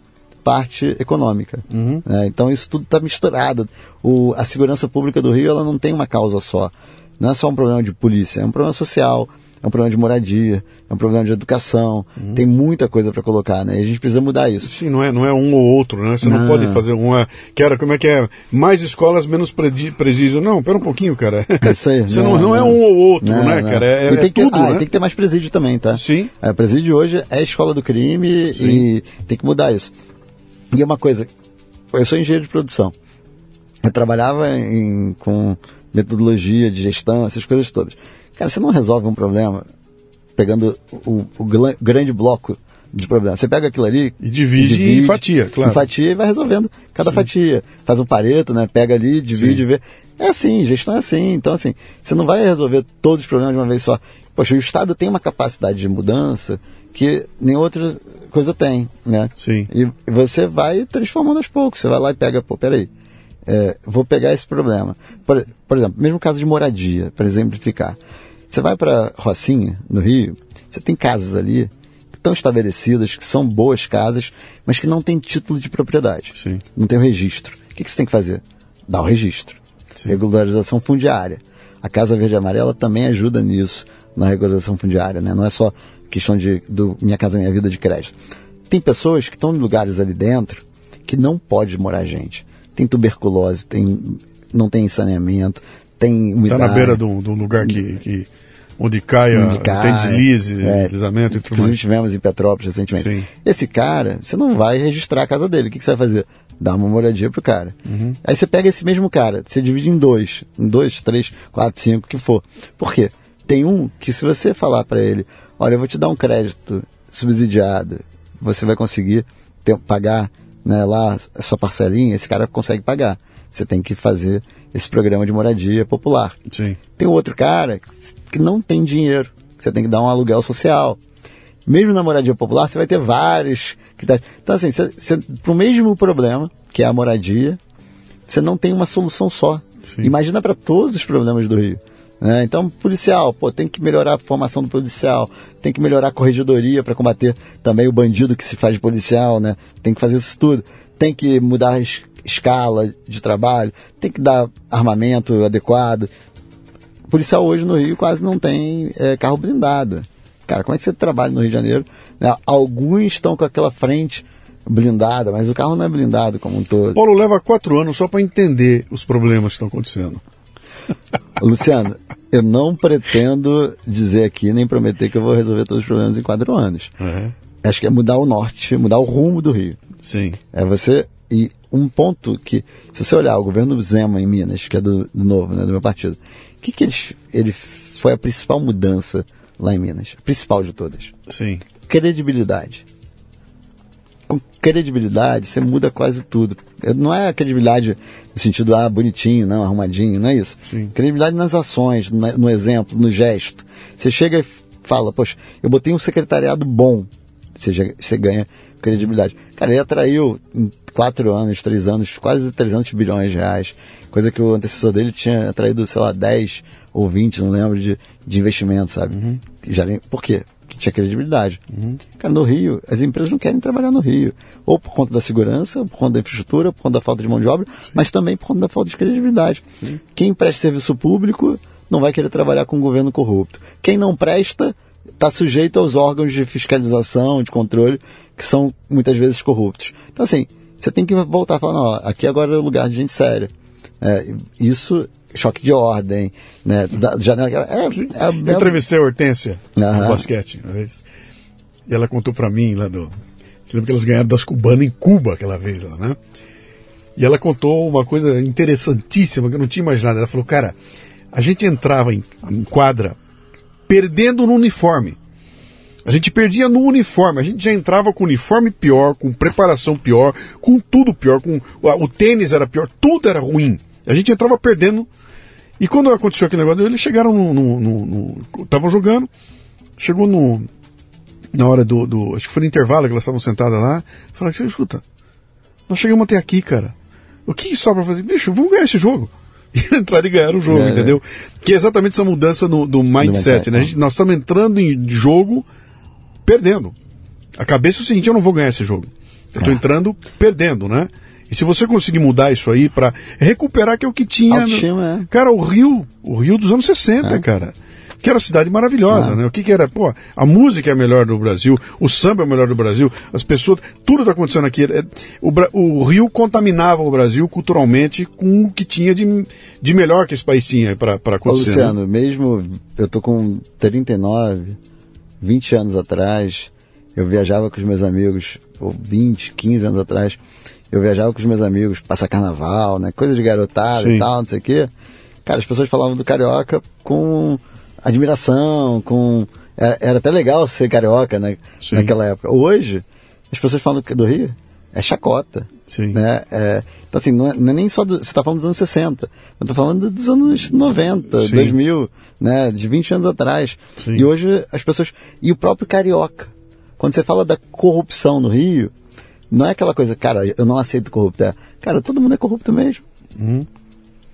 parte econômica. né? Então isso tudo está misturado. O, a segurança pública do Rio ela não tem uma causa só. Não é só um problema de polícia, é um problema social, é um problema de moradia, é um problema de educação. Tem muita coisa para colocar, né? E a gente precisa mudar isso. Sim, não é, não é um ou outro, né? Você não, Não. pode fazer uma. Que era, como é que é? Mais escolas, menos presídio. Não, pera um pouquinho, cara. É isso aí. <laughs> Você não, não é um ou outro, Não, né, não. cara? É, E é tem que, tudo, ah, né? tem que ter mais presídio também, tá? Sim. É, presídio hoje é a escola do crime Sim. e tem que mudar isso. E é uma coisa, eu sou engenheiro de produção. Eu trabalhava em- com metodologia de gestão, essas coisas todas. Cara, você não resolve um problema pegando o, o grande bloco de problema. Você pega aquilo ali E divide em fatia, claro. Em fatia e vai resolvendo cada fatia. Faz um pareto, né? Pega ali, divide Sim. e vê. É assim, gestão é assim. Então, assim, você não vai resolver todos os problemas de uma vez só. Poxa, o Estado tem uma capacidade de mudança que nem outra coisa tem, né? Sim. E você vai transformando aos poucos. Você vai lá e pega, pô, peraí. É, vou pegar esse problema. Por, por exemplo, mesmo caso de moradia, para exemplificar. Você vai para Rocinha, no Rio, você tem casas ali que estão estabelecidas, que são boas casas, mas que não têm título de propriedade. Sim. Não tem o registro. O que, que você tem que fazer? Dar o registro. Sim. Regularização fundiária. A Casa Verde e Amarela também ajuda nisso, na regularização fundiária, né? Não é só questão de do Minha Casa Minha Vida de crédito. Tem pessoas que estão em lugares ali dentro que não pode morar gente. Tem tuberculose, tem, não tem saneamento, tem Tá umidade. na beira de um de um lugar que, que onde caia, onde cai, tem deslize, é, deslizamento e tudo mais. tivemos em Petrópolis recentemente. Sim. Esse cara, você não vai registrar a casa dele. O que, que você vai fazer? Dar uma moradia pro cara. Uhum. Aí você pega esse mesmo cara, você divide em dois, em dois, três, quatro, cinco, o que for. Por quê? Tem um que se você falar para ele, olha, eu vou te dar um crédito subsidiado, você vai conseguir ter- pagar né, lá a sua parcelinha, esse cara consegue pagar. Você tem que fazer esse programa de moradia popular. Sim. Tem outro cara que não tem dinheiro, que você tem que dar um aluguel social. Mesmo na moradia popular, você vai ter vários critérios. Então, assim, para o mesmo problema, que é a moradia, você não tem uma solução só. Sim. Imagina para todos os problemas do Rio. né? Então, policial, pô, tem que melhorar a formação do policial, tem que melhorar a corregedoria para combater também o bandido que se faz de policial, né? Tem que fazer isso tudo. Tem que mudar a es- escala de trabalho, tem que dar armamento adequado. O policial hoje no Rio quase não tem é, carro blindado. Cara, como é que você trabalha no Rio de Janeiro? Né? Alguns estão com aquela frente blindada, mas o carro não é blindado como um todo. Paulo leva quatro anos só para entender os problemas que estão acontecendo. <laughs> Luciano, eu não pretendo dizer aqui, nem prometer que eu vou resolver todos os problemas em quatro anos. Uhum. Acho que é mudar o norte, mudar o rumo do Rio. Sim. É você. E um ponto que, se você olhar o governo Zema em Minas, que é do, do novo, né, do meu partido, o que, que ele, ele foi a principal mudança lá em Minas? A principal de todas. Sim. Credibilidade. Com credibilidade, você muda quase tudo. Não é a credibilidade no sentido, ah, bonitinho, não, arrumadinho, não é isso. Sim. Credibilidade nas ações, no, no exemplo, no gesto. Você chega e fala, poxa, eu botei um secretariado bom. Você, já, você ganha credibilidade. Cara, ele atraiu em quatro anos, três anos, quase 300 bilhões de reais. Coisa que o antecessor dele tinha atraído, sei lá, 10 ou 20, não lembro, de, de investimento, sabe? Uhum. Já, por quê? Que tinha credibilidade. Uhum. Cara, no Rio, as empresas não querem trabalhar no Rio. Ou por conta da segurança, ou por conta da infraestrutura, por conta da falta de mão de obra, Sim. mas também por conta da falta de credibilidade. Sim. Quem presta serviço público não vai querer trabalhar com um governo corrupto. Quem não presta está sujeito aos órgãos de fiscalização, de controle, que são muitas vezes corruptos. Então, assim, você tem que voltar falando, ó, aqui agora é o lugar de gente séria. É, isso, choque de ordem, né? Da, janela, é, é, Eu entrevistei a Hortência uhum. no basquete uma vez. E ela contou para mim lá do. Você lembra que elas ganharam das cubanas em Cuba aquela vez lá, né? E ela contou uma coisa interessantíssima que eu não tinha imaginado. Ela falou, cara, a gente entrava em, em quadra perdendo no uniforme. A gente perdia no uniforme, a gente já entrava com uniforme pior, com preparação pior, com tudo pior, com o, tênis era pior, tudo era ruim. A gente entrava perdendo. E quando aconteceu aquele negócio, eles chegaram no. Estavam jogando, chegou no. Na hora do, do, Acho que foi no intervalo que elas estavam sentadas lá. Falaram assim: escuta, nós chegamos até aqui, cara. O que sobra fazer? Bicho, vamos ganhar esse jogo. <laughs> E entraram e ganharam o jogo, é, entendeu? É. Que é exatamente essa mudança no, do mindset, né? Gente, nós estamos entrando em jogo perdendo. A cabeça é o seguinte: eu não vou ganhar esse jogo. Eu estou ah. entrando perdendo, né? E se você conseguir mudar isso aí para recuperar que é o que tinha. no... é. Cara, o Rio, o Rio dos anos 60, é. cara. Que era uma cidade maravilhosa, é. né? O que, que era? Pô, a música é a melhor do Brasil, o samba é o melhor do Brasil, as pessoas. Tudo está acontecendo aqui. É, o, o, Rio contaminava o Brasil culturalmente com o que tinha de, de melhor que esse país tinha para acontecer. Ô, Luciano, né? mesmo. Eu tô com 39 20 anos atrás, eu viajava com os meus amigos, ou 20, 15 anos atrás, eu viajava com os meus amigos, passar carnaval, né? Coisa de garotada Sim. e tal, não sei o quê. Cara, as pessoas falavam do carioca com admiração, com. Era, era até legal ser carioca, né? Naquela época. Hoje, as pessoas falam do Rio, é chacota. Sim. Né? É, então, assim, não é, não é, nem só. Do, você está falando dos anos 60. Eu estou falando dos anos 90, Sim. 2000, né? De 20 anos atrás. Sim. E hoje as pessoas. E o próprio carioca. Quando você fala da corrupção no Rio, não é aquela coisa, cara, eu não aceito corrupto. É, cara, todo mundo é corrupto mesmo. Uhum.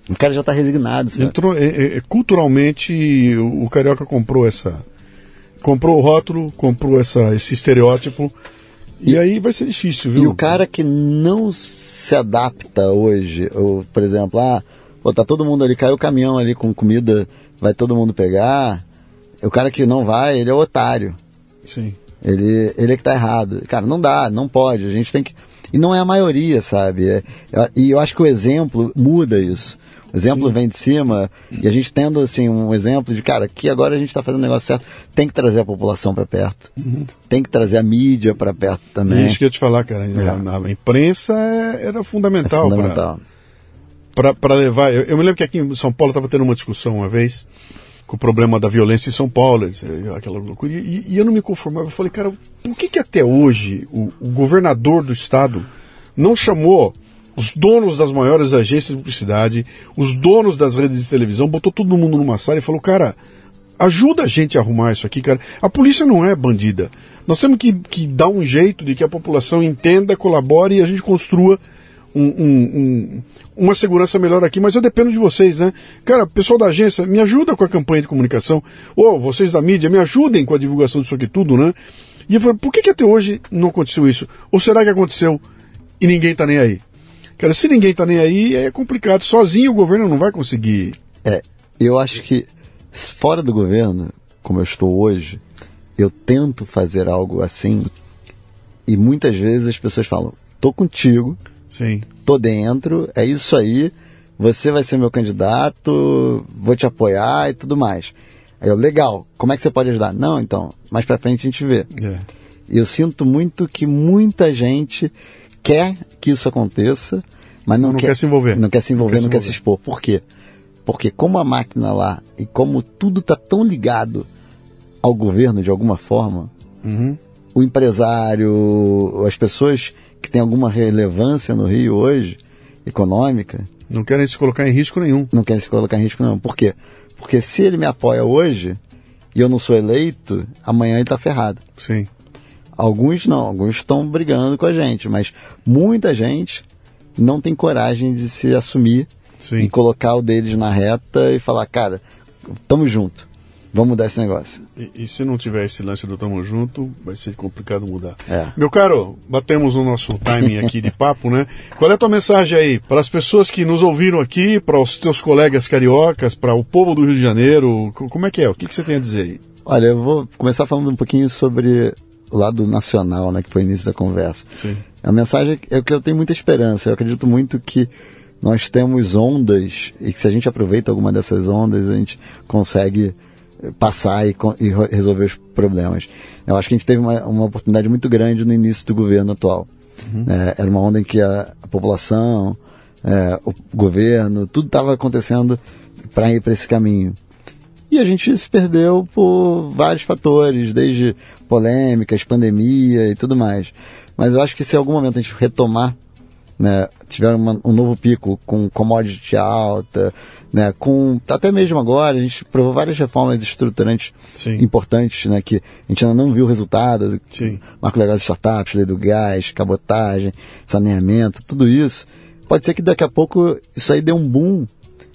O cara já está resignado. Sabe? Entrou, é, é, é, culturalmente, o, o carioca comprou essa. Comprou o rótulo, comprou essa, esse estereótipo e, e, aí vai ser difícil, viu? E o cara que não se adapta hoje, ou, por exemplo, ah, pô, tá todo mundo ali, caiu o caminhão ali com comida, vai todo mundo pegar. O cara que não vai, ele é otário. Sim. Ele, ele é que tá errado. Cara, não dá, não pode. A gente tem que. E não é a maioria, sabe? É, e eu acho que o exemplo muda isso. Exemplo Sim. vem de cima e a gente tendo assim um exemplo de cara que agora a gente está fazendo o negócio certo, tem que trazer a população para perto, uhum. tem que trazer a mídia para perto também. Isso que eu ia te falar, cara, é. a, a, imprensa é, era fundamental, é fundamental. para levar. Eu, eu, me lembro que aqui em São Paulo estava tendo uma discussão uma vez com o problema da violência em São Paulo, aquela loucura. E, e eu não me conformava. Eu falei, cara, por que, que até hoje o, o governador do estado não chamou os donos das maiores agências de publicidade, os donos das redes de televisão, botou todo mundo numa sala e falou, cara, ajuda a gente a arrumar isso aqui, cara. A polícia não é bandida. Nós temos que, que dar um jeito de que a população entenda, colabore e a gente construa um, um, um, uma segurança melhor aqui, mas eu dependo de vocês, né? Cara, pessoal da agência, me ajuda com a campanha de comunicação, ou vocês da mídia, me ajudem com a divulgação disso aqui tudo, né? E eu falei, por que, que até hoje não aconteceu isso? Ou será que aconteceu e ninguém tá nem aí? Cara, se ninguém tá nem aí, é complicado. Sozinho o governo não vai conseguir. É, eu acho que fora do governo, como eu estou hoje, eu tento fazer algo assim e muitas vezes as pessoas falam: tô contigo, Sim. tô dentro, é isso aí, você vai ser meu candidato, vou te apoiar e tudo mais. Aí eu, legal, como é que você pode ajudar? Não, então, mais pra frente a gente vê. É. Eu sinto muito que muita gente quer que isso aconteça, mas não, Não quer se envolver. Não quer se envolver, Não não quer quer se se expor. Por quê? Porque como a máquina lá e como tudo está tão ligado ao governo de alguma forma, Uhum. o empresário, as pessoas que têm alguma relevância no Rio hoje, econômica, Não querem se colocar em risco nenhum. não querem se colocar em risco não. Por quê? Porque se ele me apoia hoje e eu não sou eleito, amanhã ele está ferrado. Sim. Alguns não, alguns estão brigando com a gente, mas muita gente não tem coragem de se assumir Sim. e colocar o deles na reta e falar, cara, tamo junto, vamos mudar esse negócio. E, e se não tiver esse lance do tamo junto, vai ser complicado mudar. É. Meu caro, batemos o nosso timing aqui de papo, né? Qual é a tua mensagem aí para as pessoas que nos ouviram aqui, para os teus colegas cariocas, para o povo do Rio de Janeiro? Co- Como é que é? O que, que você tem a dizer aí? Olha, eu vou começar falando um pouquinho sobre lado nacional, né, que foi o início da conversa. Sim. A mensagem é que eu tenho muita esperança. Eu acredito muito que nós temos ondas e que se a gente aproveita alguma dessas ondas, a gente consegue eh, passar e, e resolver os problemas. Eu acho que a gente teve uma, uma oportunidade muito grande no início do governo atual. Eh, era uma onda em que a, a população, eh, o governo, tudo estava acontecendo para ir para esse caminho. E a gente se perdeu por vários fatores, desde polêmicas, pandemia e tudo mais. Mas eu acho que se em algum momento a gente retomar, né, tiver uma- um novo pico com commodity alta, né, com até mesmo agora a gente provou várias reformas estruturantes Sim. importantes, né, que a gente ainda não viu o resultado. Sim. Marco legal de startups, lei do gás, cabotagem, saneamento, tudo isso. Pode ser que daqui a pouco isso aí dê um boom.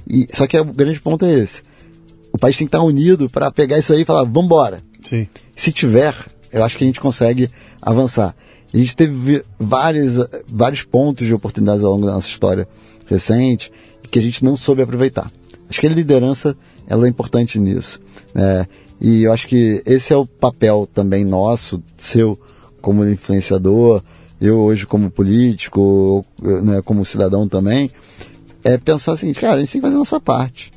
E, só que o grande ponto é esse. O país tem que estar unido para pegar isso aí e falar, vambora. Sim. Se tiver, eu acho que a gente consegue avançar. A gente teve vários, vários pontos de oportunidades ao longo da nossa história recente que a gente não soube aproveitar. Acho que a liderança ela é importante nisso. né? E eu acho que esse é o papel também nosso, seu como influenciador, eu hoje como político, né, como cidadão também, é pensar assim, cara, a gente tem que fazer a nossa parte.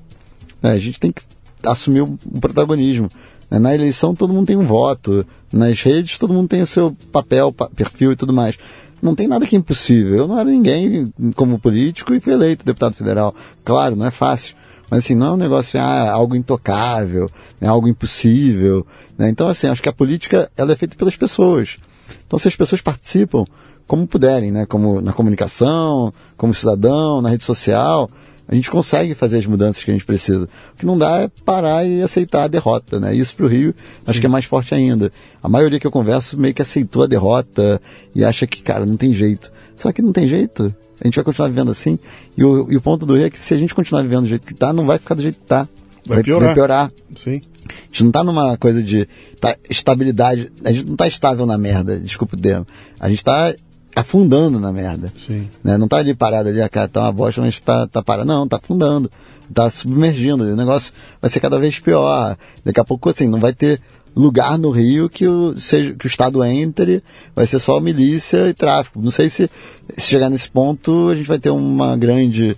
né? A gente tem que assumir um protagonismo. Né? Na eleição todo mundo tem um voto, nas redes todo mundo tem o seu papel, pa- perfil e tudo mais. Não tem nada que é impossível. Eu não era ninguém como político e fui eleito deputado federal. Claro, não é fácil. Mas assim, não é um negócio, ah, algo intocável, é algo impossível. né? Então, assim, acho que a política ela é feita pelas pessoas. Então, se as pessoas participam como puderem, né? Como na comunicação, como cidadão, na rede social, a gente consegue fazer as mudanças que a gente precisa. O que não dá é parar e aceitar a derrota, né? Isso para o Rio acho que é mais forte ainda. A maioria que eu converso meio que aceitou a derrota e acha que, cara, não tem jeito. Só que não tem jeito. A gente vai continuar vivendo assim. E o, e o ponto do Rio é que se a gente continuar vivendo do jeito que tá, não vai ficar do jeito que tá. Vai piorar. Vai piorar. Sim. A gente não tá numa coisa de tá, estabilidade. A gente não tá estável na merda, desculpa o termo. A gente tá afundando na merda. Sim. Né? Não tá ali parado ali, a cara tá uma bosta, mas tá, tá parado. Não, tá afundando. Tá submergindo. O negócio vai ser cada vez pior. Daqui a pouco, assim, não vai ter lugar no Rio que o, seja, que o Estado entre, vai ser só milícia e tráfico. Não sei se, se chegar nesse ponto a gente vai ter uma grande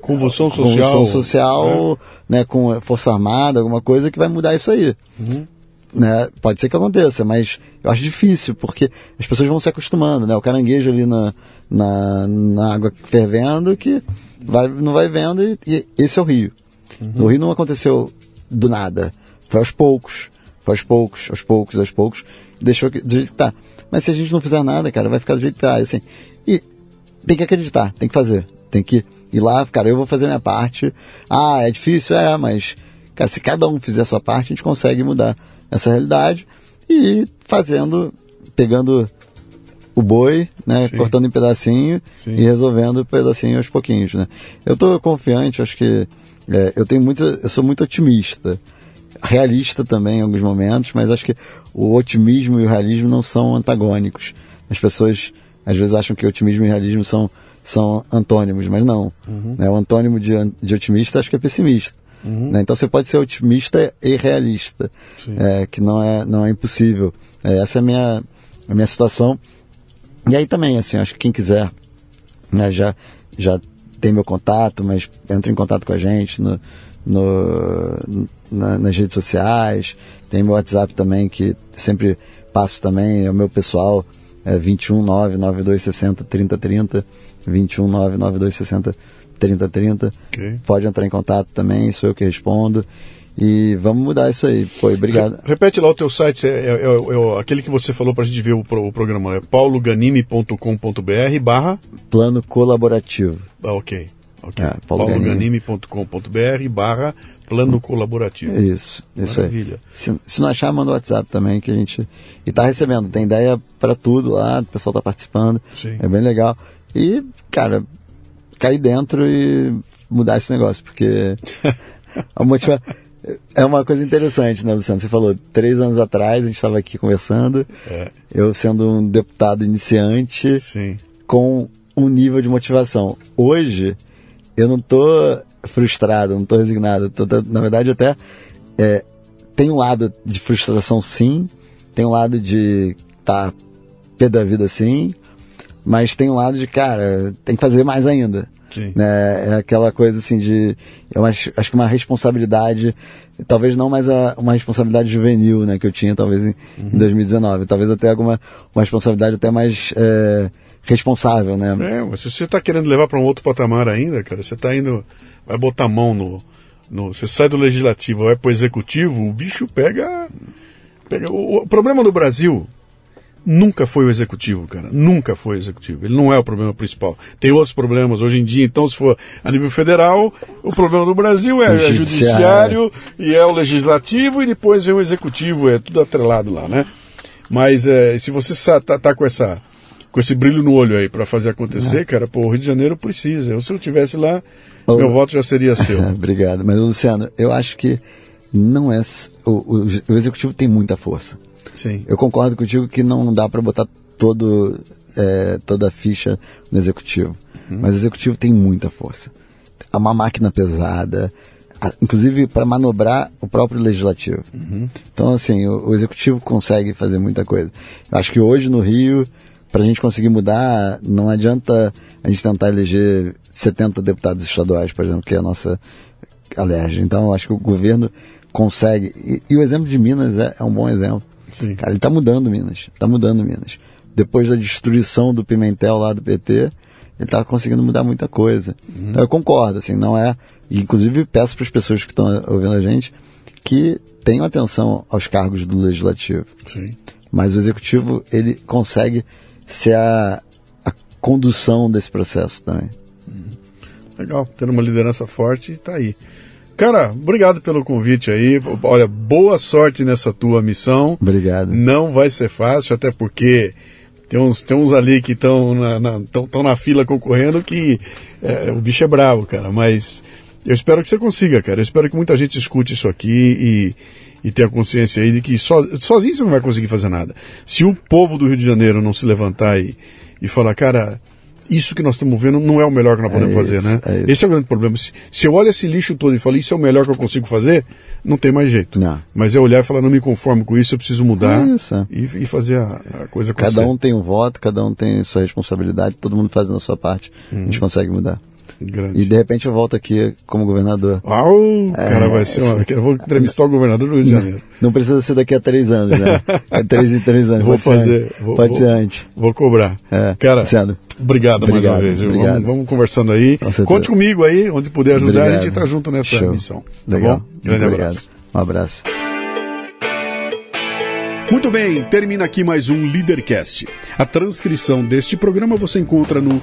Convulsão social. convulsão social, né, com força armada, alguma coisa que vai mudar isso aí. Né? Pode ser que aconteça, mas eu acho difícil, porque as pessoas vão se acostumando, né? O caranguejo ali na, na, na água fervendo que vai, não vai vendo e, e esse é o Rio. No Rio não aconteceu do nada. Foi aos poucos, foi aos poucos, aos poucos, aos poucos, deixou que- do jeito que tá. Mas se a gente não fizer nada, cara, vai ficar do jeito que tá. Assim, e tem que acreditar, tem que fazer. Tem que ir lá, cara, eu vou fazer minha parte. Ah, é difícil? É, mas, cara, se cada um fizer a sua parte, a gente consegue mudar essa realidade e fazendo, pegando o boi, né, Sim. cortando em pedacinho Sim. e resolvendo pedacinho aos pouquinhos, né. Eu tô confiante, acho que é, eu tenho muita, eu sou muito otimista, realista também em alguns momentos, mas acho que o otimismo e o realismo não são antagônicos. As pessoas às vezes acham que otimismo e realismo são, são antônimos, mas não. Né? O antônimo de, de otimista acho que é pessimista. Uhum. Né? Então você pode ser otimista e realista, é, que não é, não é impossível. É, essa é a minha, a minha situação. E aí também, assim, acho que quem quiser né, já, já tem meu contato, mas entra em contato com a gente no, no, na, nas redes sociais. Tem meu WhatsApp também, que sempre passo também, é o meu pessoal, é 21 99260 3030, 21 99260 3030. Okay. Pode entrar em contato também, sou eu que respondo. E vamos mudar isso aí. Pô, obrigado. Repete lá o teu site, é, é, é, é aquele que você falou para a gente ver o, o programa, é pauloganime.com.br barra... Plano colaborativo. Ah, ok. ok. É, pauloganime.com.br barra plano colaborativo. Isso, isso Maravilha. aí. Se, se não achar, manda o WhatsApp também que a gente... E tá recebendo, tem ideia para tudo lá, o pessoal tá participando. Sim. É bem legal. E, cara, cair dentro e mudar esse negócio, porque <laughs> a motiva... É uma coisa interessante, né, Luciano? Você falou, três anos atrás a gente estava aqui conversando, é. eu sendo um deputado iniciante, Sim. com um nível de motivação. Hoje, eu não estou frustrado, não estou resignado. Tô, na verdade, até é, tem um lado de frustração, sim, tem um lado de estar tá pé da vida, sim, mas tem um lado de, cara, tem que fazer mais ainda. Né? É aquela coisa assim de. Eu acho, acho que uma responsabilidade, talvez não mais a, uma responsabilidade juvenil, né, que eu tinha talvez em, uhum. em 2019. Talvez até alguma uma responsabilidade até mais é, responsável, né? É, mas se você está querendo levar para um outro patamar ainda, cara, você está indo. Vai botar a mão no, no. Você sai do legislativo, vai para o executivo, o bicho pega. pega o, o problema do Brasil nunca foi o executivo, cara. Nunca foi o executivo. Ele não é o problema principal. Tem outros problemas hoje em dia, então, se for a nível federal, o problema do Brasil é, o é judiciário e é o legislativo e depois vem o executivo, é tudo atrelado lá, né? Mas é, se você tá, tá com essa com esse brilho no olho aí para fazer acontecer, é. cara, pô, o Rio de Janeiro precisa. Eu, se eu tivesse lá, Ô, meu voto já seria <laughs> seu. Obrigado. Mas, Luciano, eu acho que não é. O, o, o executivo tem muita força. Sim. Eu concordo contigo que não dá para botar todo, é, toda a ficha no executivo. Uhum. Mas o executivo tem muita força. É uma máquina pesada, inclusive para manobrar o próprio legislativo. Uhum. Então, assim, o, o, executivo consegue fazer muita coisa. Acho que hoje no Rio, para a gente conseguir mudar, não adianta a gente tentar eleger 70 deputados estaduais, por exemplo, que é a nossa alergia. Então, acho que o governo consegue. E, e o exemplo de Minas é, é um bom exemplo. Sim. Cara, ele está mudando Minas. Está mudando Minas. Depois da destruição do Pimentel lá do PT, ele está conseguindo mudar muita coisa. Uhum. Então eu concordo, assim, não é. Inclusive peço para as pessoas que estão ouvindo a gente que tenham atenção aos cargos do legislativo. Sim. Mas o executivo ele consegue ser a, a condução desse processo também. Uhum. Legal, tendo uma liderança forte, está aí. Cara, obrigado pelo convite aí. Olha, boa sorte nessa tua missão. Obrigado. Não vai ser fácil, até porque tem uns, tem uns ali que estão na, na, na fila concorrendo que é, o bicho é bravo, cara. Mas eu espero que você consiga, cara. Eu espero que muita gente escute isso aqui e, e tenha consciência aí de que so, sozinho você não vai conseguir fazer nada. Se o povo do Rio de Janeiro não se levantar e, e falar, cara, isso que nós estamos vendo não é o melhor que nós podemos é fazer, né? É esse é o grande problema. Se, se, eu olho esse lixo todo e falo, isso é o melhor que eu consigo fazer, não tem mais jeito. Não. Mas é olhar e falar, não me conformo com isso, eu preciso mudar é e, e, fazer a, a coisa acontecer. Cada um tem um voto, cada um tem sua responsabilidade, todo mundo fazendo a sua parte, uhum. a gente uhum. consegue mudar. Grande. E de repente eu volto aqui como governador. Uau, é, cara, vai ser uma. Eu vou entrevistar o governador do Rio de Janeiro. Não precisa ser daqui a três anos, né? É três em três anos. Vou fazer. Vou, pode vou, ser antes. Vou cobrar. É, cara, sendo. Obrigado, obrigado, mais uma vez. Vamos, vamos, conversando aí. Conte comigo aí, onde puder ajudar, obrigado. a gente está junto nessa Show. missão. Tá Legal. bom? Grande obrigado. abraço. Um abraço. Muito bem, termina aqui mais um Leadercast. A transcrição deste programa você encontra no